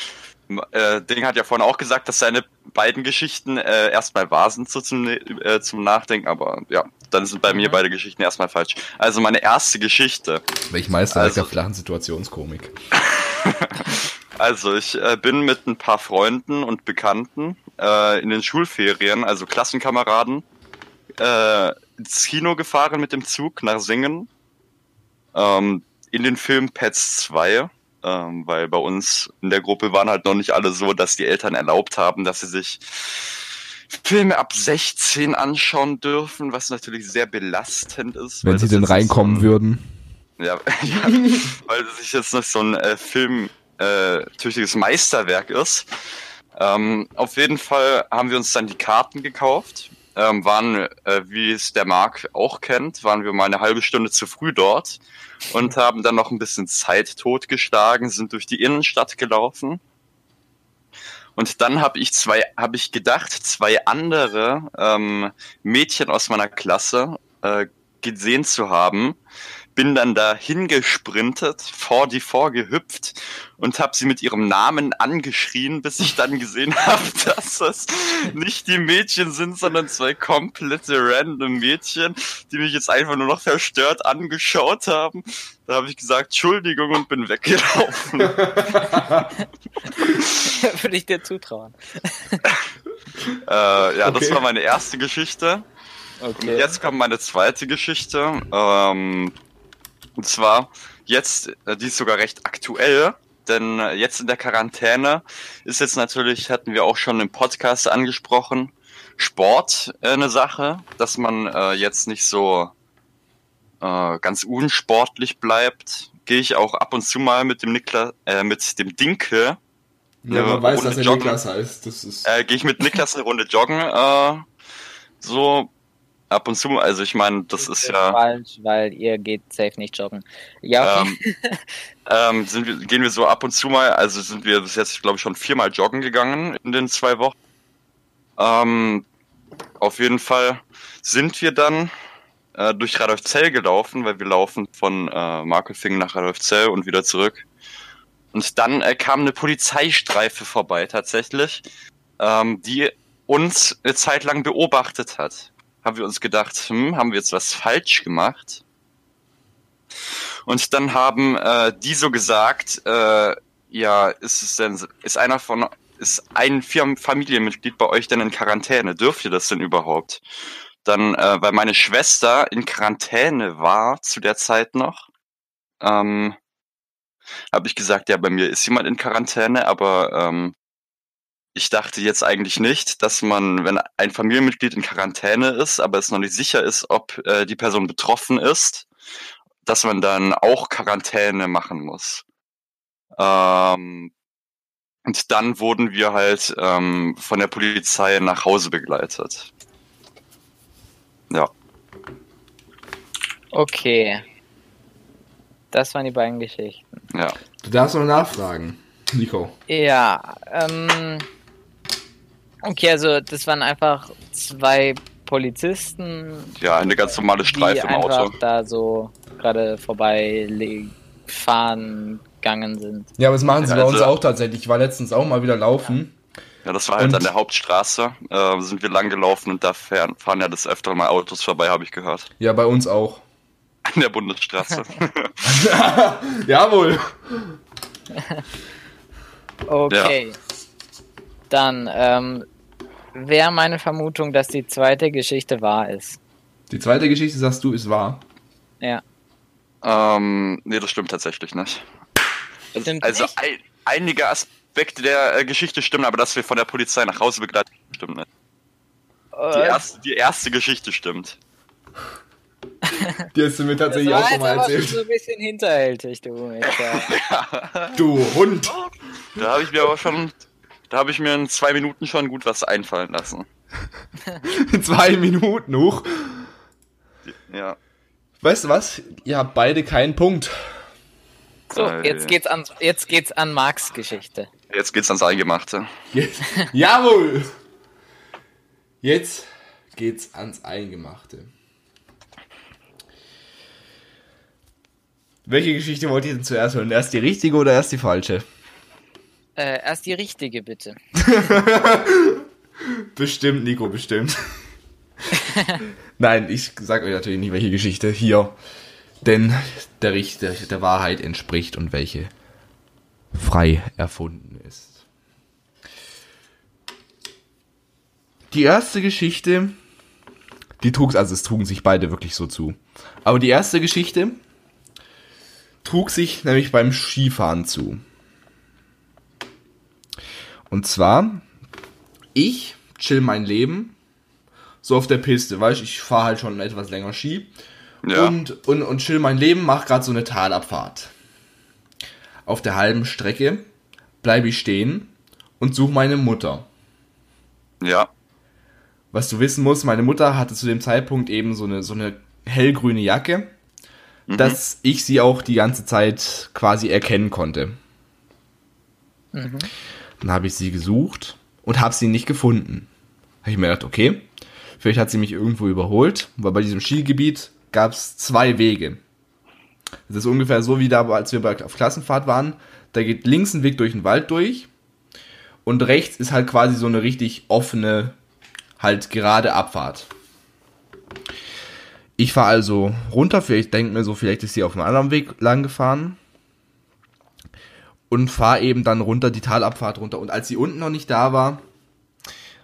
äh, Ding hat ja vorhin auch gesagt, dass seine beiden Geschichten äh, erstmal wahr sind so zum, äh, zum Nachdenken, aber ja, dann sind bei mhm. mir beide Geschichten erstmal falsch. Also meine erste Geschichte. Welch Meister also, der flachen Situationskomik. also ich äh, bin mit ein paar Freunden und Bekannten äh, in den Schulferien, also Klassenkameraden, äh, ins Kino gefahren mit dem Zug nach Singen. Ähm, in den Film Pets 2 ähm, weil bei uns in der Gruppe waren halt noch nicht alle so, dass die Eltern erlaubt haben, dass sie sich Filme ab 16 anschauen dürfen, was natürlich sehr belastend ist. Wenn sie denn reinkommen so ein, würden. Ja, ja weil es jetzt noch so ein äh, Film äh, Meisterwerk ist. Ähm, auf jeden Fall haben wir uns dann die Karten gekauft. Ähm, waren, äh, wie es der Marc auch kennt, waren wir mal eine halbe Stunde zu früh dort und haben dann noch ein bisschen Zeit totgeschlagen, sind durch die Innenstadt gelaufen. Und dann habe ich zwei, habe ich gedacht, zwei andere ähm, Mädchen aus meiner Klasse äh, gesehen zu haben, bin dann da hingesprintet, vor die vorgehüpft und habe sie mit ihrem Namen angeschrien, bis ich dann gesehen habe, dass das nicht die Mädchen sind, sondern zwei komplette random Mädchen, die mich jetzt einfach nur noch verstört angeschaut haben. Da habe ich gesagt, Entschuldigung und bin weggelaufen. Würde ich dir zutrauen. äh, ja, okay. das war meine erste Geschichte. Okay. Und jetzt kommt meine zweite Geschichte. Ähm, und zwar jetzt, äh, die ist sogar recht aktuell, denn äh, jetzt in der Quarantäne ist jetzt natürlich, hatten wir auch schon im Podcast angesprochen, Sport äh, eine Sache, dass man äh, jetzt nicht so äh, ganz unsportlich bleibt. Gehe ich auch ab und zu mal mit dem Niklas, äh, mit dem Dinkel. Ja, man weiß, dass er joggen. Niklas heißt. Das ist. Äh, Gehe ich mit Niklas eine Runde joggen. Äh, so ab und zu. Also ich meine, das, das ist, ist ja falsch, weil ihr geht safe nicht joggen. Ja. Ähm, ähm, sind wir, gehen wir so ab und zu mal. Also sind wir bis jetzt, glaube ich, schon viermal joggen gegangen in den zwei Wochen. Ähm, auf jeden Fall sind wir dann äh, durch Radolfzell gelaufen, weil wir laufen von äh, Markelfingen nach Radolfzell und wieder zurück. Und dann äh, kam eine Polizeistreife vorbei tatsächlich, ähm, die uns eine Zeit lang beobachtet hat haben wir uns gedacht, hm, haben wir jetzt was falsch gemacht? Und dann haben äh, die so gesagt, äh, ja, ist es denn, ist einer von, ist ein Familienmitglied bei euch denn in Quarantäne? Dürft ihr das denn überhaupt? Dann, äh, weil meine Schwester in Quarantäne war zu der Zeit noch, ähm, habe ich gesagt, ja, bei mir ist jemand in Quarantäne, aber ähm, ich dachte jetzt eigentlich nicht, dass man, wenn ein Familienmitglied in Quarantäne ist, aber es noch nicht sicher ist, ob äh, die Person betroffen ist, dass man dann auch Quarantäne machen muss. Ähm, und dann wurden wir halt ähm, von der Polizei nach Hause begleitet. Ja. Okay. Das waren die beiden Geschichten. Ja. Du darfst noch nachfragen, Nico. Ja, ähm, Okay, also das waren einfach zwei Polizisten. Ja, eine ganz normale Streife die im Auto. da so gerade vorbei fahren gegangen sind. Ja, aber das machen sie ja, bei uns also- auch tatsächlich. Ich war letztens auch mal wieder laufen. Ja, das war halt und an der Hauptstraße. Äh, sind wir lang gelaufen und da fahren, fahren ja das öfter mal Autos vorbei, habe ich gehört. Ja, bei uns auch. An der Bundesstraße. Jawohl. okay. Ja. Dann ähm, wäre meine Vermutung, dass die zweite Geschichte wahr ist. Die zweite Geschichte, sagst du, ist wahr? Ja. Ähm, nee, das stimmt tatsächlich nicht. Stimmt also nicht? Ein, einige Aspekte der äh, Geschichte stimmen, aber dass wir von der Polizei nach Hause begleitet stimmt nicht. Die äh. erste, die erste Geschichte stimmt. Die hast du mir tatsächlich auch schon mal erzählt. so ein bisschen hinterhältig, du. ja. Du Hund. Da habe ich mir aber schon da habe ich mir in zwei Minuten schon gut was einfallen lassen. in zwei Minuten hoch? Ja. Weißt du was? Ihr habt beide keinen Punkt. So, jetzt geht's an, jetzt geht's an Marks Geschichte. Jetzt geht's ans Eingemachte. Jetzt, jawohl! Jetzt geht's ans Eingemachte. Welche Geschichte wollt ihr denn zuerst hören? Erst die richtige oder erst die falsche? Äh, erst die richtige, bitte. Bestimmt, Nico, bestimmt. Nein, ich sag euch natürlich nicht, welche Geschichte hier denn der Richter der Wahrheit entspricht und welche frei erfunden ist. Die erste Geschichte, die trug, also es trugen sich beide wirklich so zu. Aber die erste Geschichte trug sich nämlich beim Skifahren zu. Und zwar, ich chill mein Leben so auf der Piste, weißt ich fahre halt schon etwas länger Ski Ja. und, und, und chill mein Leben, mach gerade so eine Talabfahrt. Auf der halben Strecke bleibe ich stehen und suche meine Mutter. ja. Was du wissen musst, meine Mutter hatte zu dem Zeitpunkt eben so eine, so eine hellgrüne Jacke, dass ich sie auch die ganze Zeit quasi erkennen konnte. Mhm. Dann habe ich sie gesucht und habe sie nicht gefunden. Habe ich mir gedacht, okay, vielleicht hat sie mich irgendwo überholt, weil bei diesem Skigebiet gab es zwei Wege. Das ist ungefähr so wie da, als wir auf Klassenfahrt waren. Da geht links ein Weg durch den Wald durch und rechts ist halt quasi so eine richtig offene, halt gerade Abfahrt. Ich fahre also runter, vielleicht denke mir so, vielleicht ist sie auf einem anderen Weg lang gefahren und fahre eben dann runter, die Talabfahrt runter. Und als sie unten noch nicht da war,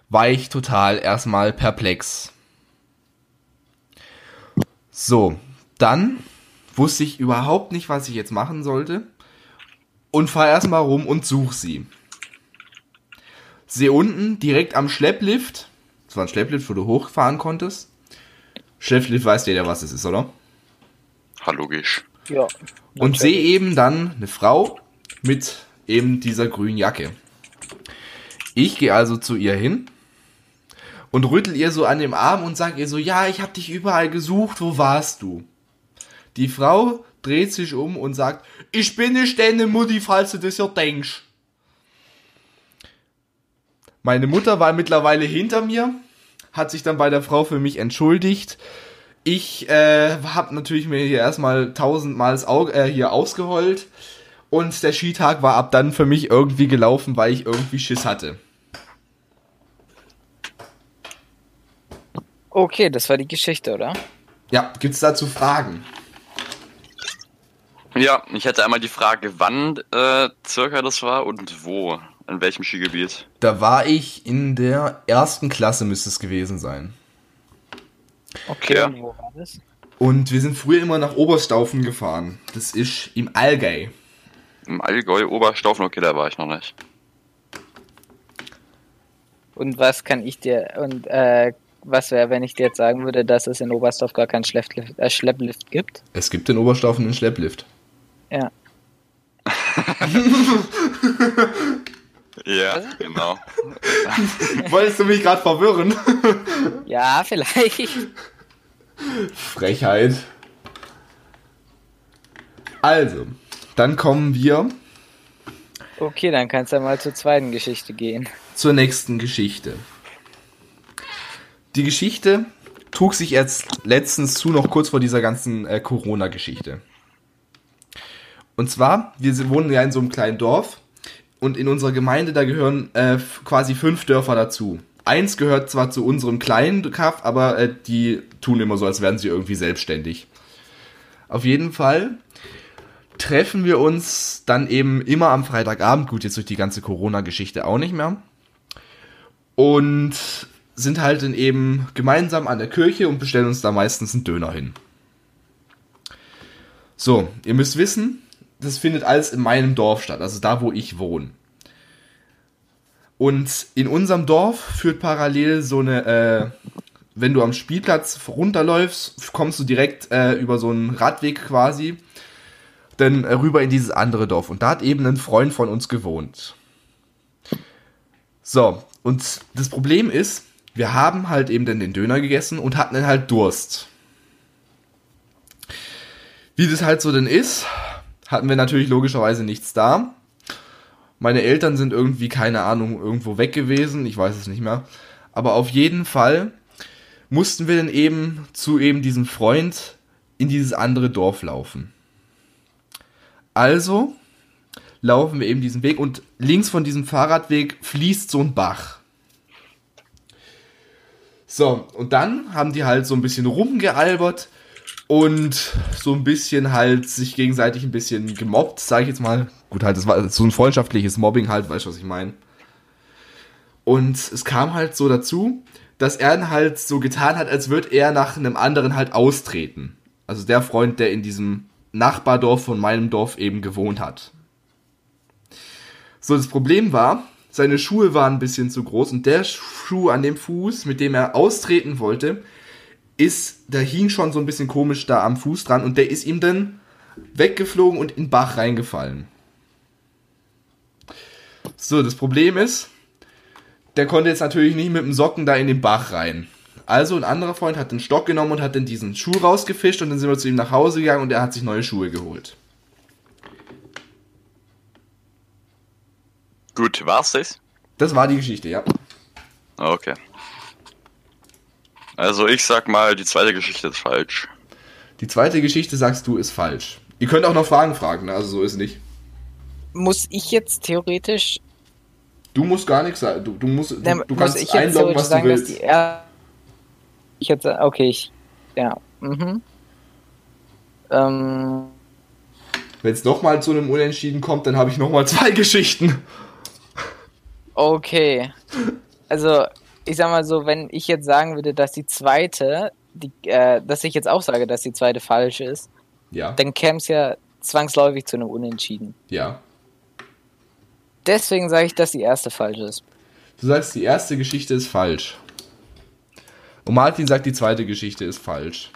war ich total erstmal perplex. So, dann wusste ich überhaupt nicht, was ich jetzt machen sollte und fahre erstmal rum und suche sie. Sehe unten direkt am Schlepplift, das war ein Schlepplift, wo du hochfahren konntest. Schlepplift weißt jeder, was es ist, oder? Logisch. Ja. Und sehe eben dann eine Frau mit eben dieser grünen Jacke. Ich gehe also zu ihr hin und rüttel ihr so an dem Arm und sag ihr so, ja, ich habe dich überall gesucht, wo warst du? Die Frau dreht sich um und sagt, ich bin nicht deine Mutti, falls du das ja denkst. Meine Mutter war mittlerweile hinter mir, hat sich dann bei der Frau für mich entschuldigt. Ich äh, habe natürlich mir hier erstmal tausendmal das Auge äh, hier ausgeheult und der Skitag war ab dann für mich irgendwie gelaufen, weil ich irgendwie Schiss hatte. Okay, das war die Geschichte, oder? Ja, gibt's dazu Fragen? Ja, ich hätte einmal die Frage, wann äh, circa das war und wo, in welchem Skigebiet. Da war ich in der ersten Klasse, müsste es gewesen sein. Okay, Ja. und wo war das? Und wir sind früher immer nach Oberstaufen gefahren. Das ist im Allgäu. Im Allgäu, Oberstaufen, okay, da war ich noch nicht. Und was kann ich dir und äh, was wäre, wenn ich dir jetzt sagen würde, dass es in Oberstdorf gar keinen Schlepplift, äh, Schlepplift gibt? Es gibt in Oberstaufen einen Schlepplift. Ja. Ja, genau. Wolltest du mich gerade verwirren? Ja, vielleicht. Frechheit. Also, dann kommen wir Okay, dann kannst du ja mal zur zweiten Geschichte gehen. zur nächsten Geschichte. Die Geschichte trug sich jetzt letztens zu, noch kurz vor dieser ganzen äh, Corona-Geschichte. Und zwar, wir wohnen ja in so einem kleinen Dorf und in unserer Gemeinde, da gehören äh, quasi fünf Dörfer dazu. Eins gehört zwar zu unserem kleinen Kaff, aber äh, die tun immer so, als wären sie irgendwie selbstständig. Auf jeden Fall treffen wir uns dann eben immer am Freitagabend, gut, jetzt durch die ganze Corona-Geschichte auch nicht mehr. Und sind halt dann eben gemeinsam an der Kirche und bestellen uns da meistens einen Döner hin. So, ihr müsst wissen, das findet alles in meinem Dorf statt, also da, wo ich wohne. Und in unserem Dorf führt parallel so eine, äh, wenn du am Spielplatz runterläufst, kommst du direkt äh, über so einen Radweg quasi dann rüber in dieses andere Dorf. Und da hat eben ein Freund von uns gewohnt. So, und das Problem ist, wir haben halt eben dann den Döner gegessen und hatten dann halt Durst. Wie das halt so denn ist, hatten wir natürlich logischerweise nichts da. Meine Eltern sind irgendwie, keine Ahnung, irgendwo weg gewesen, ich weiß es nicht mehr. Aber auf jeden Fall mussten wir dann eben zu eben diesem Freund in dieses andere Dorf laufen. Also laufen wir eben diesen Weg und links von diesem Fahrradweg fließt so ein Bach. So, und dann haben die halt so ein bisschen rumgealbert und so ein bisschen halt sich gegenseitig ein bisschen gemobbt, sage ich jetzt mal. Gut, halt, das war so ein freundschaftliches Mobbing halt, weißt du, was ich meine? Und es kam halt so dazu, dass er dann halt so getan hat, als würde er nach einem anderen halt austreten. Also der Freund, der in diesem Nachbardorf von meinem Dorf eben gewohnt hat. So, das Problem war, seine Schuhe waren ein bisschen zu groß und der Schuh an dem Fuß, mit dem er austreten wollte, ist, der hing schon so ein bisschen komisch da am Fuß dran und der ist ihm dann weggeflogen und in den Bach reingefallen. So, das Problem ist, der konnte jetzt natürlich nicht mit dem Socken da in den Bach rein. Also ein anderer Freund hat den Stock genommen und hat dann diesen Schuh rausgefischt und dann sind wir zu ihm nach Hause gegangen und er hat sich neue Schuhe geholt. Gut, war's das? Das war die Geschichte, ja. Okay. Also ich sag mal, die zweite Geschichte ist falsch. Die zweite Geschichte, sagst du, ist falsch. Ihr könnt auch noch Fragen fragen, ne? also so ist nicht. Muss ich jetzt theoretisch. Du musst gar nichts sagen. Du, du, musst, du, du kannst einloggen, was du sagen, dass willst. Ich jetzt okay, ich ja. Mhm. Ähm, Wenn es nochmal zu einem Unentschieden kommt, dann habe ich nochmal zwei Geschichten. okay. Also, ich sag mal so, wenn ich jetzt sagen würde, dass die zweite, die, äh, dass ich jetzt auch sage, dass die zweite falsch ist, Ja, dann käme es ja zwangsläufig zu einem Unentschieden. ja. Deswegen sage ich, dass die erste falsch ist. Du sagst, die erste Geschichte ist falsch. Und Martin sagt, die zweite Geschichte ist falsch.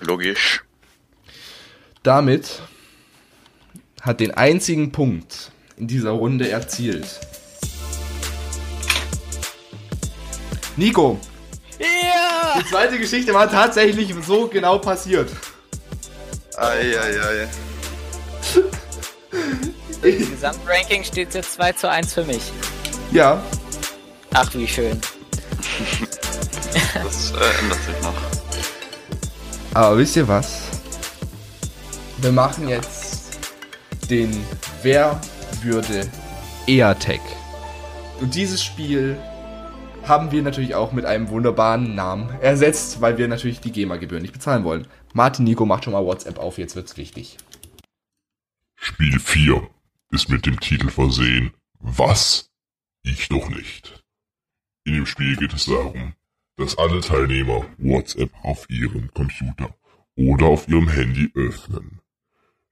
Logisch. Damit hat den einzigen Punkt in dieser Runde erzielt. Nico, Ja! die zweite Geschichte war tatsächlich so genau passiert. Eieiei. Im Gesamtranking steht jetzt 2 zu 1 für mich. Ja, Ach, wie schön. Das äh, ändert sich noch. aber wisst ihr was? Wir machen jetzt den Wer würde eher Tag. Und dieses Spiel haben wir natürlich auch mit einem wunderbaren Namen ersetzt, weil wir natürlich die GEMA-Gebühren nicht bezahlen wollen. Martin Nico macht schon mal WhatsApp auf, jetzt wird's wichtig. Spiel 4 ist mit dem Titel versehen Was? Ich doch nicht. In dem Spiel geht es darum, dass alle Teilnehmer WhatsApp auf ihrem Computer oder auf ihrem Handy öffnen.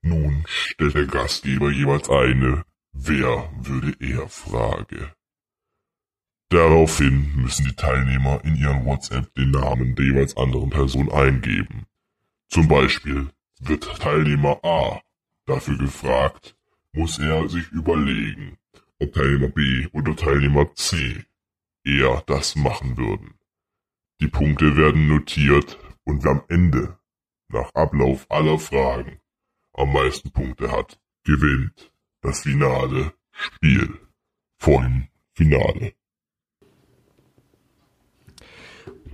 Nun stellt der Gastgeber jeweils eine Wer würde er Frage. Daraufhin müssen die Teilnehmer in ihren WhatsApp den Namen der jeweils anderen Person eingeben. Zum Beispiel wird Teilnehmer A dafür gefragt, muss er sich überlegen, ob Teilnehmer B oder Teilnehmer C eher das machen würden. Die Punkte werden notiert und wer am Ende, nach Ablauf aller Fragen, am meisten Punkte hat, gewinnt das finale Spiel vor dem Finale.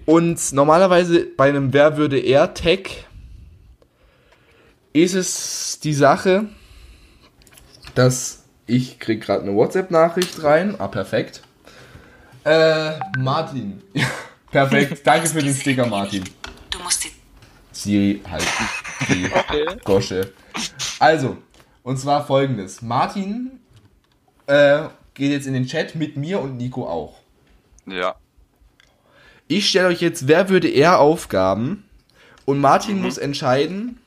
Und normalerweise bei einem Wer würde er Tag ist es die Sache, dass ich krieg gerade eine WhatsApp-Nachricht rein. Ah, perfekt. Äh, Martin. perfekt. Danke für den Sticker, Martin. Du musst die Siri, halt die Gosche. Also, und zwar folgendes. Martin äh, geht jetzt in den Chat mit mir und Nico auch. Ja. Ich stelle euch jetzt, wer würde er Aufgaben und Martin muss entscheiden,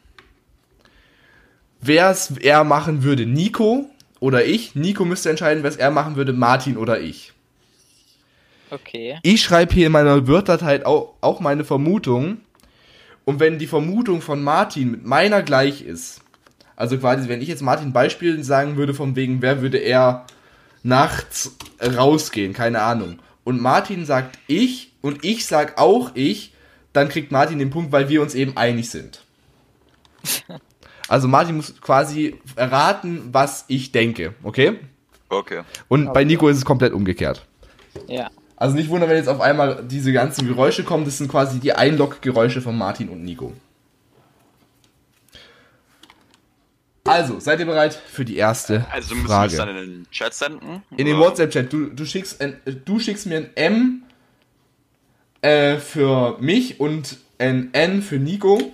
wer es er machen würde, Nico oder ich. Nico müsste entscheiden, wer es er machen würde, Martin oder ich. Okay. Ich schreibe hier in meiner Word-Datei auch, auch meine Vermutung. Und wenn die Vermutung von Martin mit meiner gleich ist, also quasi, wenn ich jetzt Martin Beispiel sagen würde, von wegen, wer würde er nachts rausgehen, keine Ahnung. Und Martin sagt ich und ich sag auch ich, dann kriegt Martin den Punkt, weil wir uns eben einig sind. Also Martin muss quasi erraten, was ich denke, okay? Okay. Und bei Nico ist es komplett umgekehrt. Ja. Also nicht wundern, wenn jetzt auf einmal diese ganzen Geräusche kommen. Das sind quasi die Einlog-Geräusche von Martin und Nico. Also, seid ihr bereit für die erste Also müssen wir Frage? es dann in den Chat senden? In den Oder? WhatsApp-Chat. Du, du, schickst ein, du schickst mir ein M äh, für mich und ein N für Nico.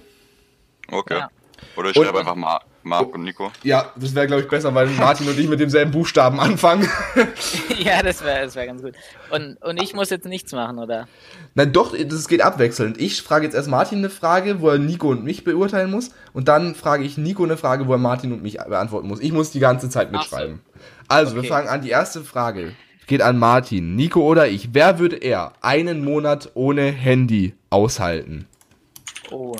Okay. Ja. Oder ich Und- schreibe einfach Mar Marc und Nico. Ja, das wäre, glaube ich, besser, weil Martin und ich mit demselben Buchstaben anfangen. ja, das wäre das wär ganz gut. Und, und ich muss jetzt nichts machen, oder? Nein, doch, das geht abwechselnd. Ich frage jetzt erst Martin eine Frage, wo er Nico und mich beurteilen muss. Und dann frage ich Nico eine Frage, wo er Martin und mich beantworten muss. Ich muss die ganze Zeit Ach so. mitschreiben. Also, wir Okay. fangen an. Die erste Frage geht an Martin. Nico oder ich? Wer würde er einen Monat ohne Handy aushalten? Oh.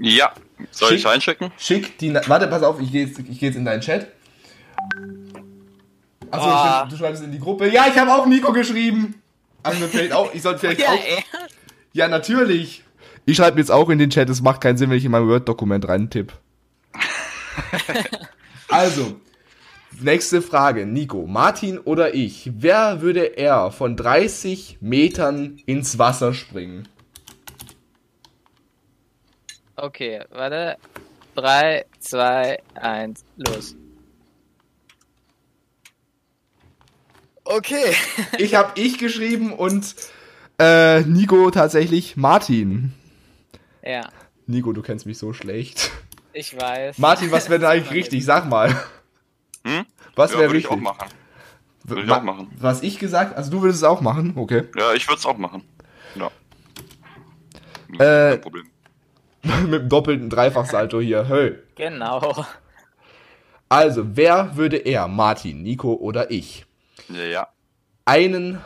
Ja. Soll ich Schick- reinschicken? Schick die. Na Warte, pass auf, ich gehe jetzt, ich geh jetzt in deinen Chat. Achso, stimmt, du schreibst in die Gruppe. Ja, ich habe auch Nico geschrieben. Also vielleicht auch, ich sollte vielleicht Ja, auch. ey. Ja, natürlich. Ich schreibe jetzt auch in den Chat, es macht keinen Sinn, wenn ich in mein Word-Dokument reintipp. also, nächste Frage. Nico, Martin oder ich? Wer würde er von 30 Metern ins Wasser springen? Okay, warte. 3, 2, 1, los. Okay. Ich habe ich geschrieben und äh, Nico tatsächlich Martin. Ja, Nico, du kennst mich so schlecht. ich weiß. Martin, was wäre denn eigentlich richtig? Sag mal. Hm? Was Ja, wäre würde ich richtig? auch machen. Würde ich auch machen. Was ich gesagt? Also du würdest es auch machen? Okay. Ja, ich würde es auch machen. Ja. Äh, Kein Problem. Mit dem doppelten Dreifachsalto hier. Hey. Genau. Also, wer würde er, Martin, Nico oder ich, Ja, ja. einen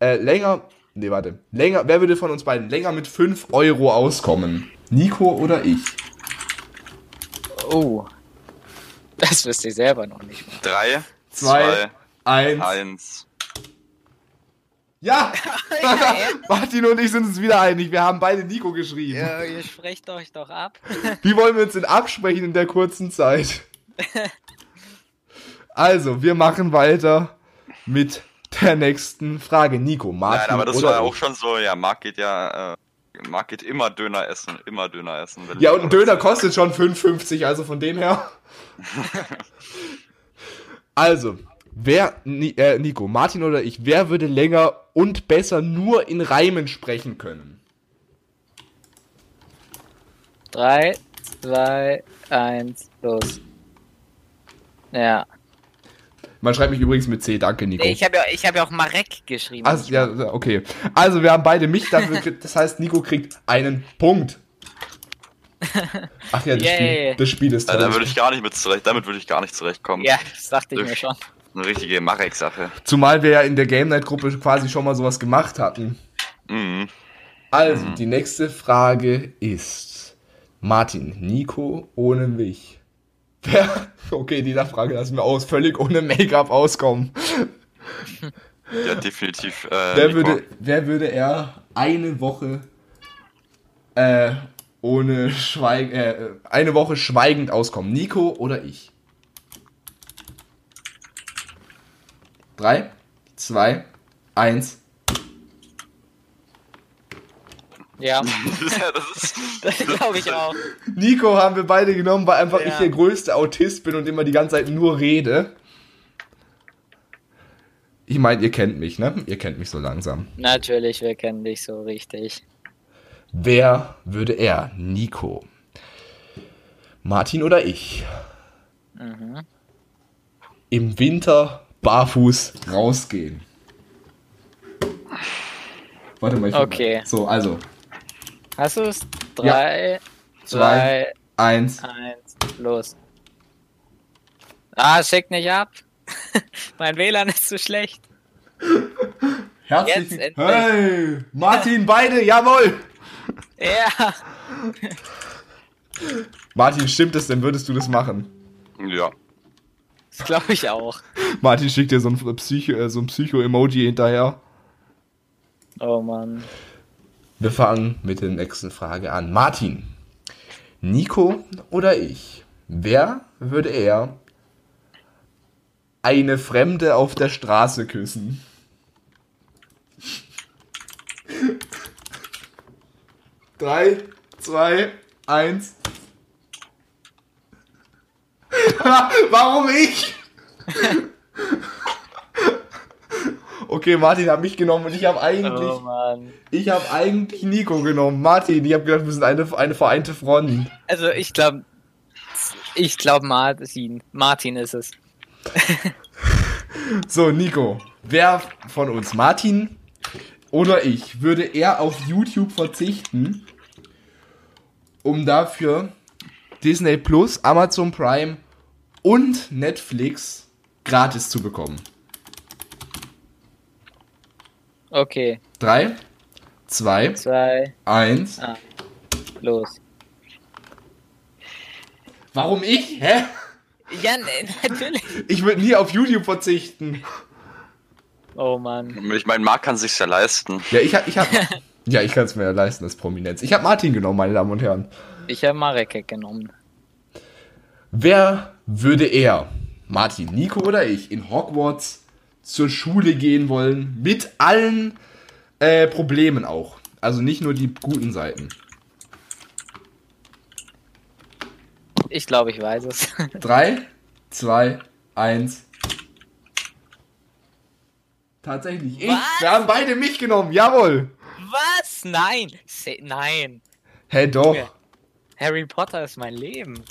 äh, länger, nee, warte, länger, wer würde von uns beiden länger mit 5 Euro auskommen? Nico oder ich? Oh. Das wüsste ich selber noch nicht mal. Drei, Zwei, zwei, Eins. eins. Ja! Martin und ich sind uns wieder einig. Wir haben beide Nico geschrieben. Ja, ihr sprecht euch doch ab. Wie wollen wir uns denn absprechen in der kurzen Zeit? Also, wir machen weiter mit der nächsten Frage. Nico, Martin Nein, aber das oder war ja auch schon so, ja, Marc geht ja, äh, Marc geht immer Döner essen, immer Döner essen. Ja, und ein Döner kostet schon 5,50, also von dem her. Also, wer, äh, Nico, Martin oder ich, wer würde länger und besser nur in Reimen sprechen können? 3, 2, 1, los. Ja. Man schreibt mich übrigens mit C, danke Nico. Nee, ich habe ja, ich hab ja auch Marek geschrieben. Also, ja, okay. Also, wir haben beide mich dafür, das heißt, Nico kriegt einen Punkt. Ach ja, das, Yay. Spiel, das Spiel ist Ja, da würde ich gar nicht mit zurecht, damit würde ich gar nicht zurechtkommen. ja, das dachte ich mir schon. Eine richtige Marek-Sache. Zumal wir ja in der Game Night Gruppe quasi schon mal sowas gemacht hatten. Mhm. Also, die nächste Frage ist: Martin, Nico ohne mich. Wer, okay, die Frage lassen wir aus, völlig ohne Make-up auskommen. Ja, definitiv. Äh, Wer Nico. würde, wer würde er eine Woche äh, ohne Schweig, äh, eine Woche schweigend auskommen? Nico oder ich? Drei, zwei, eins. Ja, ja, das ist, das glaube ich auch. Nico haben wir beide genommen, weil einfach Ja. ich der größte Autist bin und immer die ganze Zeit nur rede. Ich meine, ihr kennt mich, ne? Ihr kennt mich so langsam. Natürlich, wir kennen dich so richtig. Wer würde er? Nico. Martin oder ich? Mhm. Im Winter barfuß rausgehen. Warte mal, ich Okay. So, also. Hast du es? 3, Zwei. 2, Eins. 1, los. Ah, schick nicht ab. mein WLAN ist zu schlecht. Endlich. Hey! Martin, beide, jawohl! Ja. Martin, stimmt es denn? Würdest du das machen? ja. Das glaube ich auch. Martin schickt dir so ein Psycho, äh, so ein Psycho-Emoji hinterher. Oh Mann. Wir fangen mit der nächsten Frage an. Martin, Nico oder ich? Wer würde er eine Fremde auf der Straße küssen? Drei, zwei, eins. Warum ich? Okay, Martin hat mich genommen und ich habe eigentlich, Oh Mann. ich habe eigentlich Nico genommen. Martin, ich habe gedacht, wir sind eine, eine vereinte Front. Also ich glaube, ich glaube Martin. Martin ist es. So, Nico, wer von uns, Martin oder ich, würde eher auf YouTube verzichten, um dafür Disney Plus, Amazon Prime und Netflix gratis zu bekommen? Okay, Drei, zwei, zwei, eins. los. Warum ich? Hä? Ja, ne, natürlich. Ich würde nie auf YouTube verzichten. Oh Mann. Ich meine, Marc kann sich's ja leisten. Ja, ich hab, ich hab, ja, ich kann es mir ja leisten als Prominenz. Ich habe Martin genommen, meine Damen und Herren. Ich habe Marek genommen. Wer würde eher, Martin, Nico oder ich, in Hogwarts zur Schule gehen wollen, mit allen äh, Problemen auch? Also nicht nur die guten Seiten. Ich glaube, ich weiß es. Drei, zwei, eins. Tatsächlich, ich. Was? Wir haben beide mich genommen, jawohl. Was? Nein. Se nein. Hä, doch. Ja. Harry Potter ist mein Leben.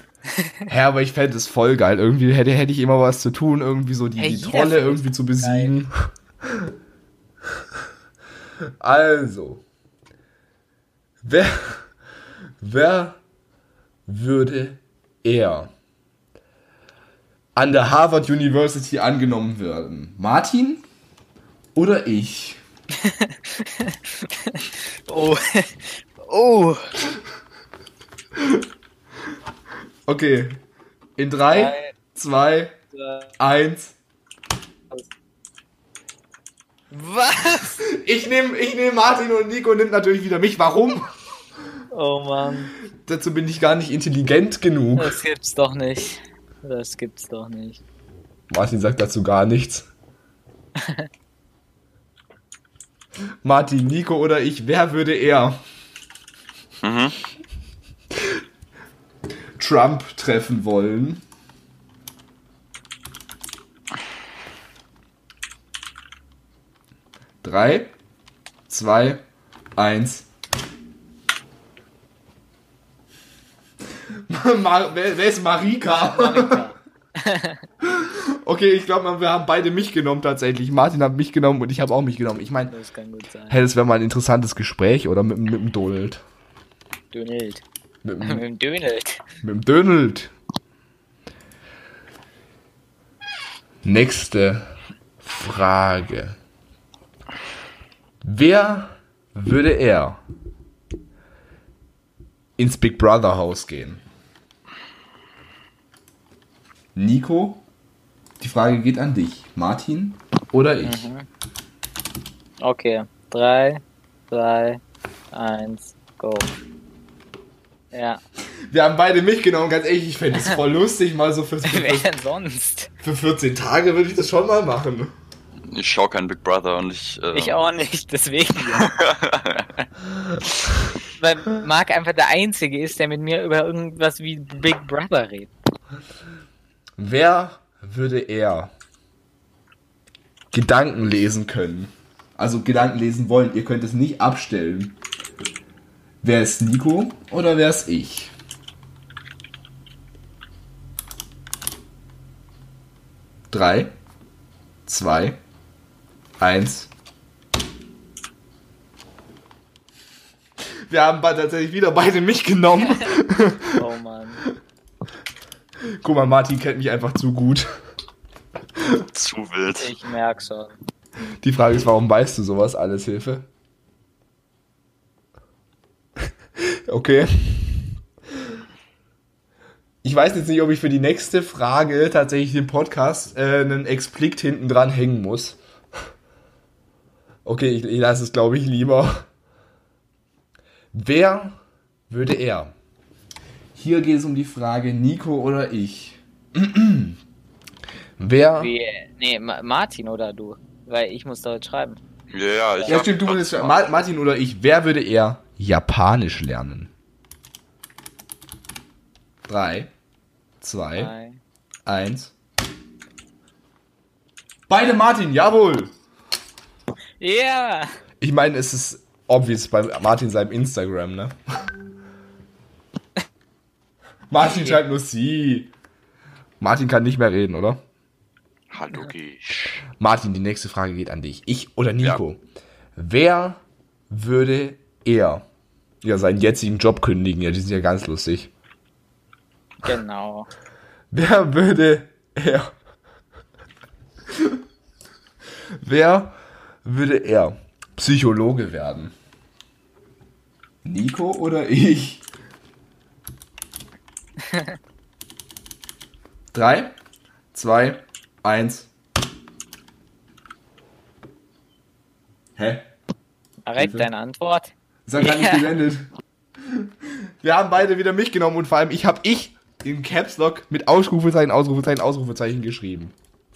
Hä, aber ich fände es voll geil. Irgendwie hätte, hätte ich immer was zu tun, irgendwie so die, Hey, die Trolle irgendwie zu besiegen. Also. Wer, wer würde eher an der Harvard University angenommen werden? Martin oder ich? Oh. oh. Okay. In drei, Drei, zwei, eins. Was? Ich nehme ich nehm Martin und Nico nimmt natürlich wieder mich. Warum? Oh Mann. Dazu bin ich gar nicht intelligent genug. Das gibt's doch nicht. Das gibt's doch nicht. Martin sagt dazu gar nichts. Martin, Nico oder ich, wer würde eher Mhm. Trump treffen wollen? Drei, zwei, eins. Mar wer, wer ist Marika? Marika. Okay, ich glaube, wir haben beide mich genommen tatsächlich. Martin hat mich genommen und ich habe auch mich genommen. Ich meine, Das kann gut sein. hey, das wäre mal ein interessantes Gespräch oder mit, mit dem Donald. Donald. Mit, Mit dem- dem Donald. mit dem Donald. Nächste Frage. Wer würde er ins Big Brother Haus gehen? Nico, die Frage geht an dich. Martin oder ich? Okay. Drei, zwei, eins, go. Ja. Wir haben beide mich genommen, ganz ehrlich, ich fände es voll lustig, mal so für, Wer denn sonst? für 14 Tage würde ich das schon mal machen. Ich schaue kein Big Brother und ich. Äh, Ich auch nicht, deswegen. Weil Marc einfach der Einzige ist, der mit mir über irgendwas wie Big Brother redet. Wer würde er Gedanken lesen können? Also Gedanken lesen wollen. Ihr könnt es nicht abstellen. Wer ist Nico oder wer ist ich? Drei, zwei, eins. Wir haben be- tatsächlich wieder beide mich genommen. Oh Mann. Guck mal, Martin kennt mich einfach zu gut. Zu wild. Ich merk schon. Die Frage ist, warum weißt du sowas alles, Hilfe? Okay. Ich weiß jetzt nicht, ob ich für die nächste Frage tatsächlich den Podcast äh, einen Explikt hinten dran hängen muss. Okay, ich, ich lasse es, glaube ich, lieber. Wer würde er? Hier geht es um die Frage Nico oder ich. Wer? Wie, nee, Ma Martin oder du? Weil ich muss da jetzt schreiben. Ja, ja, ich Ja, stimmt, du würdest Ma Martin oder ich, wer würde eher Japanisch lernen? Drei, zwei, Drei, eins. Beide Martin, jawohl. Ja. Ich meine, es ist obvious bei Martin seinem Instagram, ne? Martin schreibt nur sie. Martin kann nicht mehr reden, oder? Hallo, Gisch. Martin, die nächste Frage geht an dich. Ich oder Nico? Wer würde eher ja, seinen jetzigen Job kündigen? Ja, die sind ja ganz lustig. Genau. Wer würde er? Wer würde er Psychologe werden? Nico oder ich? Drei, zwei, eins. Hä? Hilfe. deine Antwort? Ist ja gar nicht gesendet. Wir haben beide wieder mich genommen und vor allem ich habe ich in Caps Lock mit Ausrufezeichen, Ausrufezeichen, Ausrufezeichen geschrieben.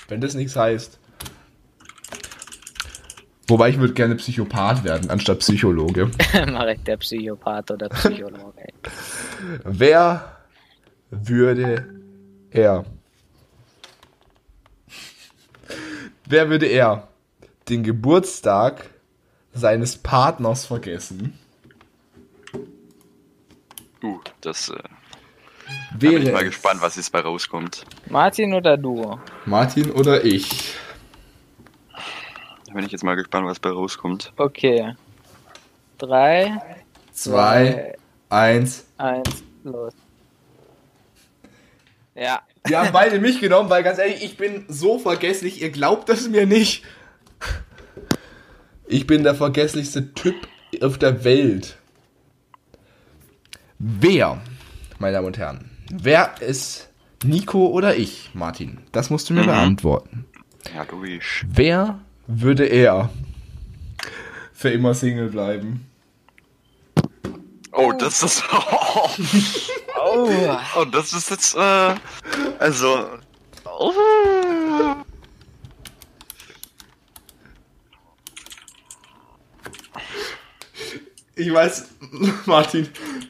Wenn das nichts heißt. Wobei ich würde gerne Psychopath werden, anstatt Psychologe. Marek, der Psychopath oder Psychologe. Wer würde er? Wer würde er den Geburtstag seines Partners vergessen? Uh, das äh, da Wäre bin ich mal es gespannt, was jetzt bei rauskommt. Martin oder du? Martin oder ich? Da bin ich jetzt mal gespannt, was bei rauskommt. Okay. Drei, Zwei, eins. eins, los. Ja. Wir haben beide mich genommen, weil ganz ehrlich, ich bin so vergesslich, ihr glaubt das mir nicht. Ich bin der vergesslichste Typ auf der Welt. Wer, meine Damen und Herren, wer ist Nico oder ich, Martin? Das musst du mir Mhm. beantworten. Ja, logisch. Wer würde er für immer Single bleiben? Oh, das ist. Oh. Oh, das ist jetzt. Äh, also. Oh. Ich weiß, Martin,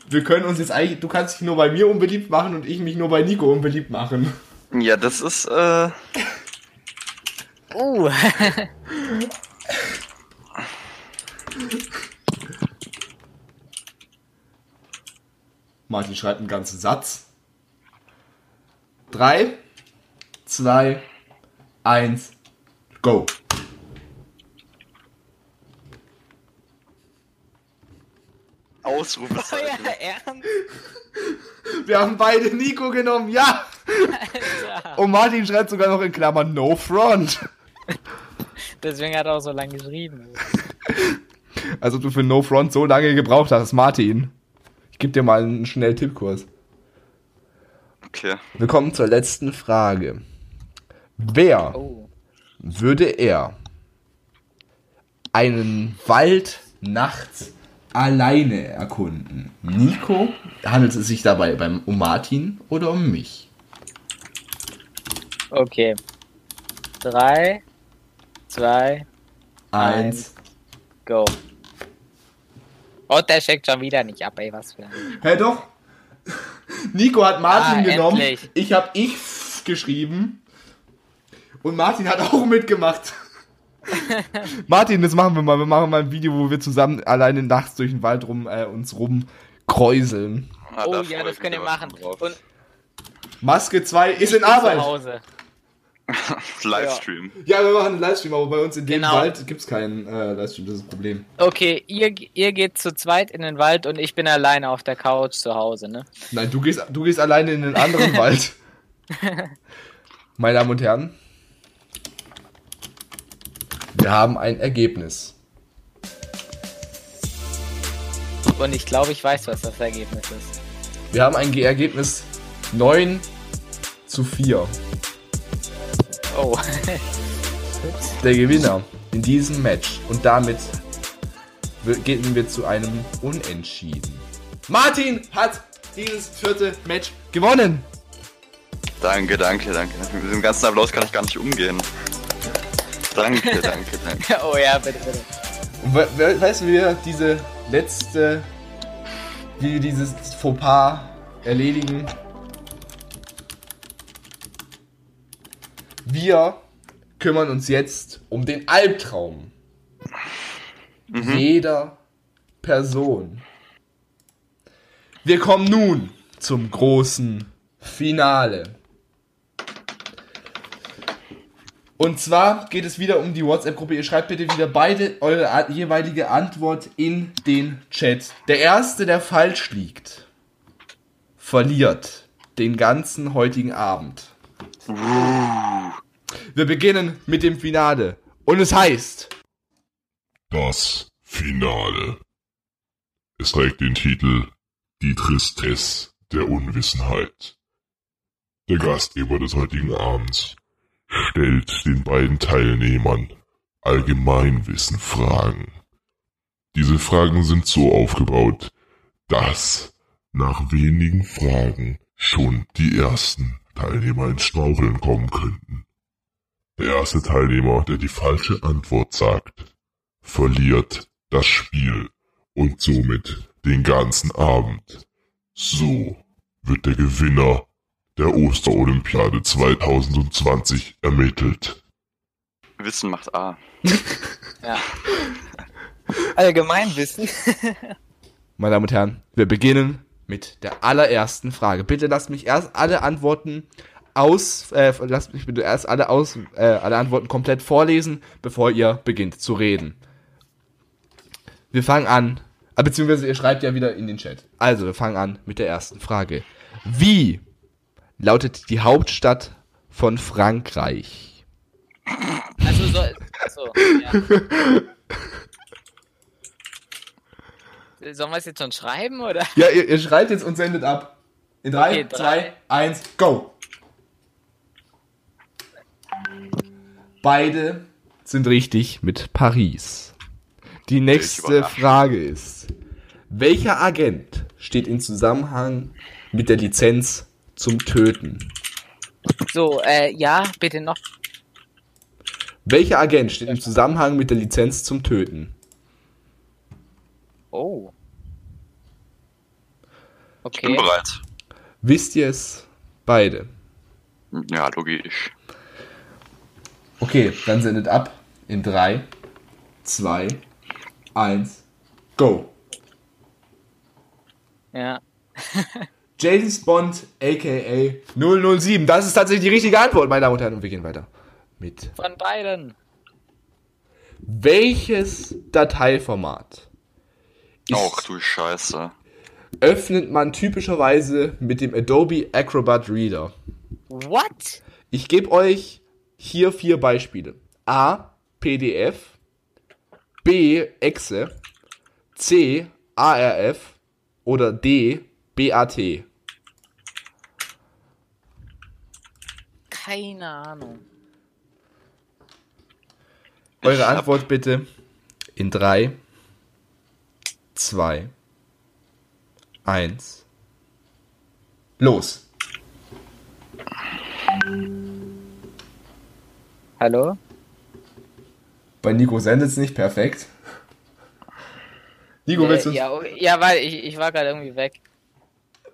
wir können uns jetzt eigentlich, du kannst dich nur bei mir unbeliebt machen und ich mich nur bei Nico unbeliebt machen. Ja, das ist. Äh, Uh. Martin schreibt einen ganzen Satz. Drei, zwei, eins, go. Ausrufezeichen. Euer Ernst? Wir haben beide Nico genommen, ja. Alter. Und Martin schreibt sogar noch in Klammern No Front. Deswegen hat er auch so lange geschrieben. Also du für No Front so lange gebraucht hast, Martin. Ich gebe dir mal einen schnellen Tippkurs. Okay. Wir kommen zur letzten Frage. Wer Oh. würde er einen Wald nachts alleine erkunden? Nico? Handelt es sich dabei beim, um Martin oder um mich? Okay. Drei, zwei, Eins. go. Und der checkt schon wieder nicht ab, ey, was für ein. Hä, doch. Nico hat Martin Ah, genommen. endlich. Ich habe ich geschrieben. Und Martin hat auch mitgemacht. Martin, das machen wir mal. Wir machen mal ein Video, wo wir zusammen alleine nachts durch den Wald rum äh, uns rumkräuseln. Ah, Oh ja, das könnt ihr machen. Maske 2 ist in zu Arbeit. Hause. Livestream. Ja, wir machen einen Livestream, aber bei uns in dem Genau. Wald gibt es keinen äh, Livestream, das ist das Problem. Okay, ihr, ihr geht zu zweit in den Wald und ich bin alleine auf der Couch zu Hause, ne? Nein, du gehst, du gehst alleine in den anderen Wald. Meine Damen und Herren, wir haben ein Ergebnis. Und ich glaube, ich weiß, was das Ergebnis ist. Wir haben ein Ge- Ergebnis 9 zu 4. Oh. Der Gewinner in diesem Match. Und damit gehen wir zu einem Unentschieden. Martin hat dieses vierte Match gewonnen. Danke, danke, danke. Mit diesem ganzen Applaus kann ich gar nicht umgehen. Danke, danke, danke. oh ja, bitte, bitte. Und we we weißt du, wie wir diese letzte, wie wir dieses Fauxpas erledigen? Wir kümmern uns jetzt um den Albtraum jeder Person. Wir kommen nun zum großen Finale. Und zwar geht es wieder um die WhatsApp-Gruppe. Ihr schreibt bitte wieder beide eure jeweilige Antwort in den Chat. Der erste, der falsch liegt, verliert den ganzen heutigen Abend. Wir beginnen mit dem Finale. Und es heißt, Das Finale. Es trägt den Titel Die Tristesse der Unwissenheit. Der Gastgeber des heutigen Abends stellt den beiden Teilnehmern Allgemeinwissen Fragen. Diese Fragen sind so aufgebaut, dass nach wenigen Fragen schon die ersten Teilnehmer ins Straucheln kommen könnten. Der erste Teilnehmer, der die falsche Antwort sagt, verliert das Spiel und somit den ganzen Abend. So wird der Gewinner der Osterolympiade 2020 ermittelt. Wissen macht A. Ja. Allgemeinwissen. meine Damen und Herren, wir beginnen mit der allerersten Frage. Bitte lasst mich erst alle Antworten aus, äh, lasst mich bitte erst alle aus, äh, alle Antworten komplett vorlesen, bevor ihr beginnt zu reden. Wir fangen an, äh, beziehungsweise ihr schreibt ja wieder in den Chat. Also, wir fangen an mit der ersten Frage. Wie lautet die Hauptstadt von Frankreich? Also so, so ja. Sollen wir es jetzt schon schreiben oder? Ja, ihr, ihr schreibt jetzt und sendet ab. In 3, Okay, drei. 2, 1, go! Beide sind richtig mit Paris. Die nächste. Frage ist, welcher Agent steht in Zusammenhang mit der Lizenz zum Töten? So, äh, ja, bitte noch. Welcher Agent steht im Zusammenhang mit der Lizenz zum Töten? Oh. Ich bin Okay. bereit. Wisst ihr es beide? Ja, logisch. Okay, dann sendet ab in 3, 2, 1, go! Ja. James Bond, aka 007. Das ist tatsächlich die richtige Antwort, meine Damen und Herren. Und wir gehen weiter. Mit Von beiden. welches Dateiformat ist, Och du Scheiße. öffnet man typischerweise mit dem Adobe Acrobat Reader? What? Ich gebe euch hier vier Beispiele. A. PDF. B. Exe. C. ARF. Oder D. BAT. Keine Ahnung. Eure Ich hab- Antwort bitte in 3, 2, 1. Los. Hallo? Bei Nico sendet es nicht perfekt. Nico, willst du ja, ja, weil ich, ich war gerade irgendwie weg.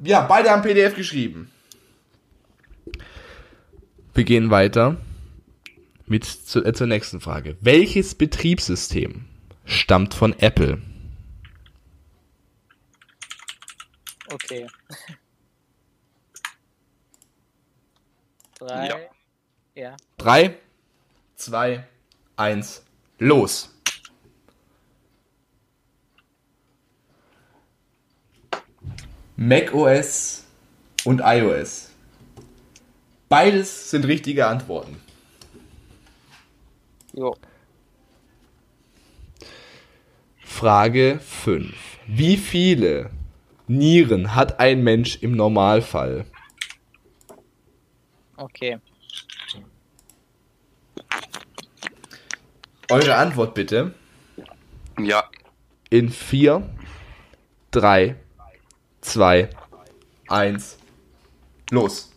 Ja, beide haben PDF geschrieben. Wir gehen weiter mit zu, äh, zur nächsten Frage. Welches Betriebssystem stammt von Apple? Okay. Drei. Ja. Ja. 3, 2, 1, los. macOS und iOS. Beides sind richtige Antworten. Jo. Frage 5. Wie viele Nieren hat ein Mensch im Normalfall? Okay. Eure Antwort bitte. Ja, In 4, 3, 2, 1, los.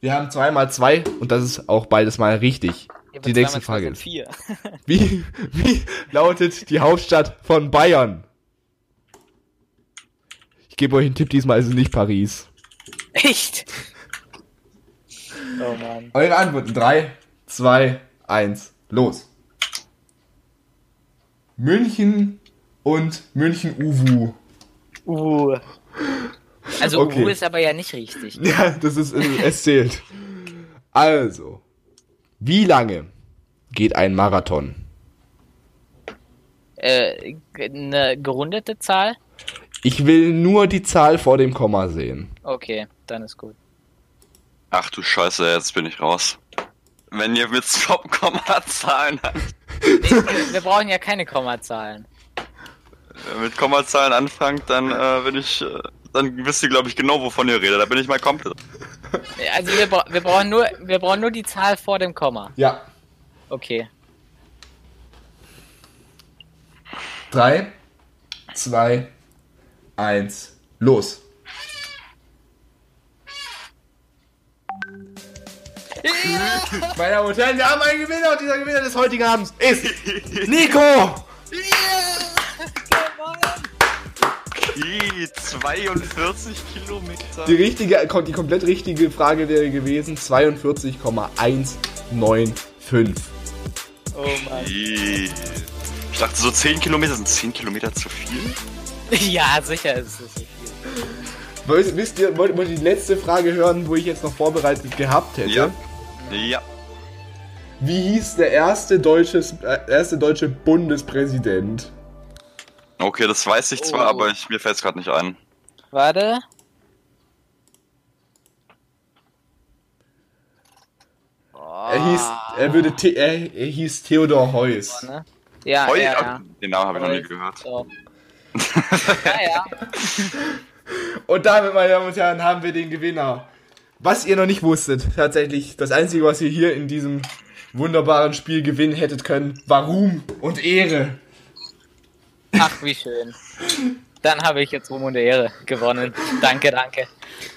Wir haben zweimal zwei und das ist auch beides mal richtig. Ja, Die nächste Frage ist, Vier. wie, wie lautet die Hauptstadt von Bayern? Ich gebe euch einen Tipp, diesmal ist es nicht Paris. Echt? Oh Mann. Eure Antworten. 3, 2, 1, los. München und München-Uwu. Uh. Also Okay. U ist aber ja nicht richtig. Ja, das ist, äh, es zählt. Also, wie lange geht ein Marathon? Äh, eine gerundete Zahl? Ich will nur die Zahl vor dem Komma sehen. Okay, dann ist gut. Ach du Scheiße, jetzt bin ich raus. Wenn ihr mit Kommazahlen, Nee, wir brauchen ja keine Kommazahlen. mit Kommazahlen anfangt, dann äh, bin ich, äh, dann wisst ihr glaube ich genau, wovon ihr redet. Da bin ich mal komplett. Also wir, bra wir brauchen nur wir brauchen nur die Zahl vor dem Komma. Ja. Okay. 3, 2, 1, los. Meine Damen und Herren, wir haben einen Gewinner und dieser Gewinner des heutigen Abends ist Nico! Die 42 Kilometer. Die richtige, die komplett richtige Frage wäre gewesen 42,195. Oh Mann. Ich dachte so 10 Kilometer, sind 10 Kilometer zu viel? Ja, sicher ist es so viel. Wisst wisst ihr, wollt, wollt ihr die letzte Frage hören, wo ich jetzt noch vorbereitet gehabt hätte? Ja. Ja. Wie hieß der erste, deutsches, äh, erste deutsche Bundespräsident? Okay, das weiß ich zwar, Oh. aber ich, mir fällt es gerade nicht ein. Warte. Er hieß, er würde, The er, er hieß Theodor Heuss. ne? Ja, Heu, ja, ja. Den Namen habe ich noch nie gehört. So. ja, ja. Und damit, meine Damen und Herren, haben wir den Gewinner. Was ihr noch nicht wusstet, tatsächlich, das Einzige, was ihr hier in diesem wunderbaren Spiel gewinnen hättet können, war Ruhm und Ehre. Ach, wie schön. Dann habe ich jetzt Ruhm und Ehre gewonnen. Danke, danke.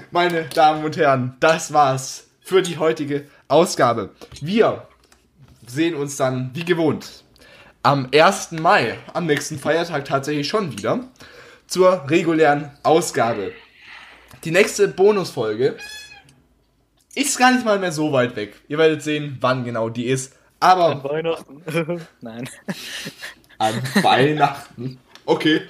Meine Damen und Herren, das war's für die heutige Ausgabe. Wir sehen uns dann, wie gewohnt, am 1. Mai, am nächsten Feiertag tatsächlich schon wieder, zur regulären Ausgabe. Die nächste Bonusfolge ist gar nicht mal mehr so weit weg. Ihr werdet sehen, wann genau die ist. Aber Weihnachten. Nein. an Weihnachten. Okay.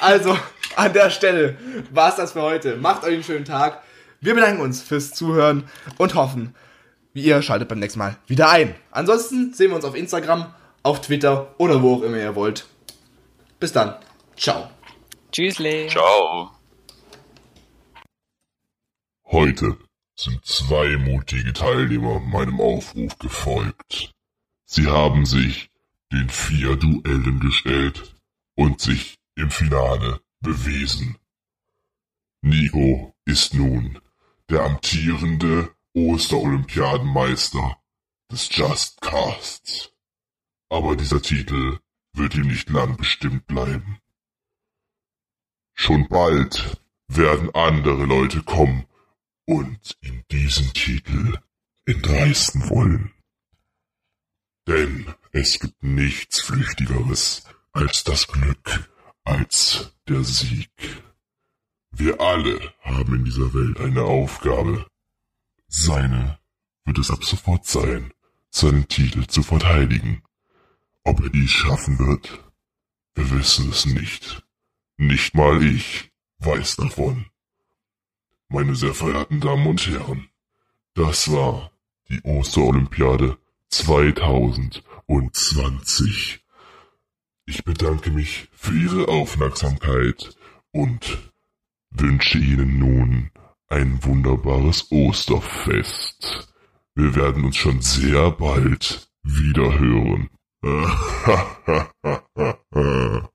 Also, an der Stelle war's das für heute. Macht euch einen schönen Tag. Wir bedanken uns fürs Zuhören und hoffen, wie ihr schaltet beim nächsten Mal wieder ein. Ansonsten sehen wir uns auf Instagram, auf Twitter oder wo auch immer ihr wollt. Bis dann. Ciao. Tschüssli. Ciao. Heute sind zwei mutige Teilnehmer meinem Aufruf gefolgt. Sie haben sich den vier Duellen gestellt und sich im Finale bewiesen. Nico ist nun der amtierende Osterolympiadenmeister des Just Casts. Aber dieser Titel wird ihm nicht lang bestimmt bleiben. Schon bald werden andere Leute kommen und ihm diesen Titel entreißen wollen. Denn es gibt nichts Flüchtigeres als das Glück, als der Sieg. Wir alle haben in dieser Welt eine Aufgabe. Seine wird es ab sofort sein, seinen Titel zu verteidigen. Ob er dies schaffen wird, wir wissen es nicht. Nicht mal ich weiß davon. Meine sehr verehrten Damen und Herren, das war die Osterolympiade 2020. Ich bedanke mich für Ihre Aufmerksamkeit und wünsche Ihnen nun ein wunderbares Osterfest. Wir werden uns schon sehr bald wieder hören.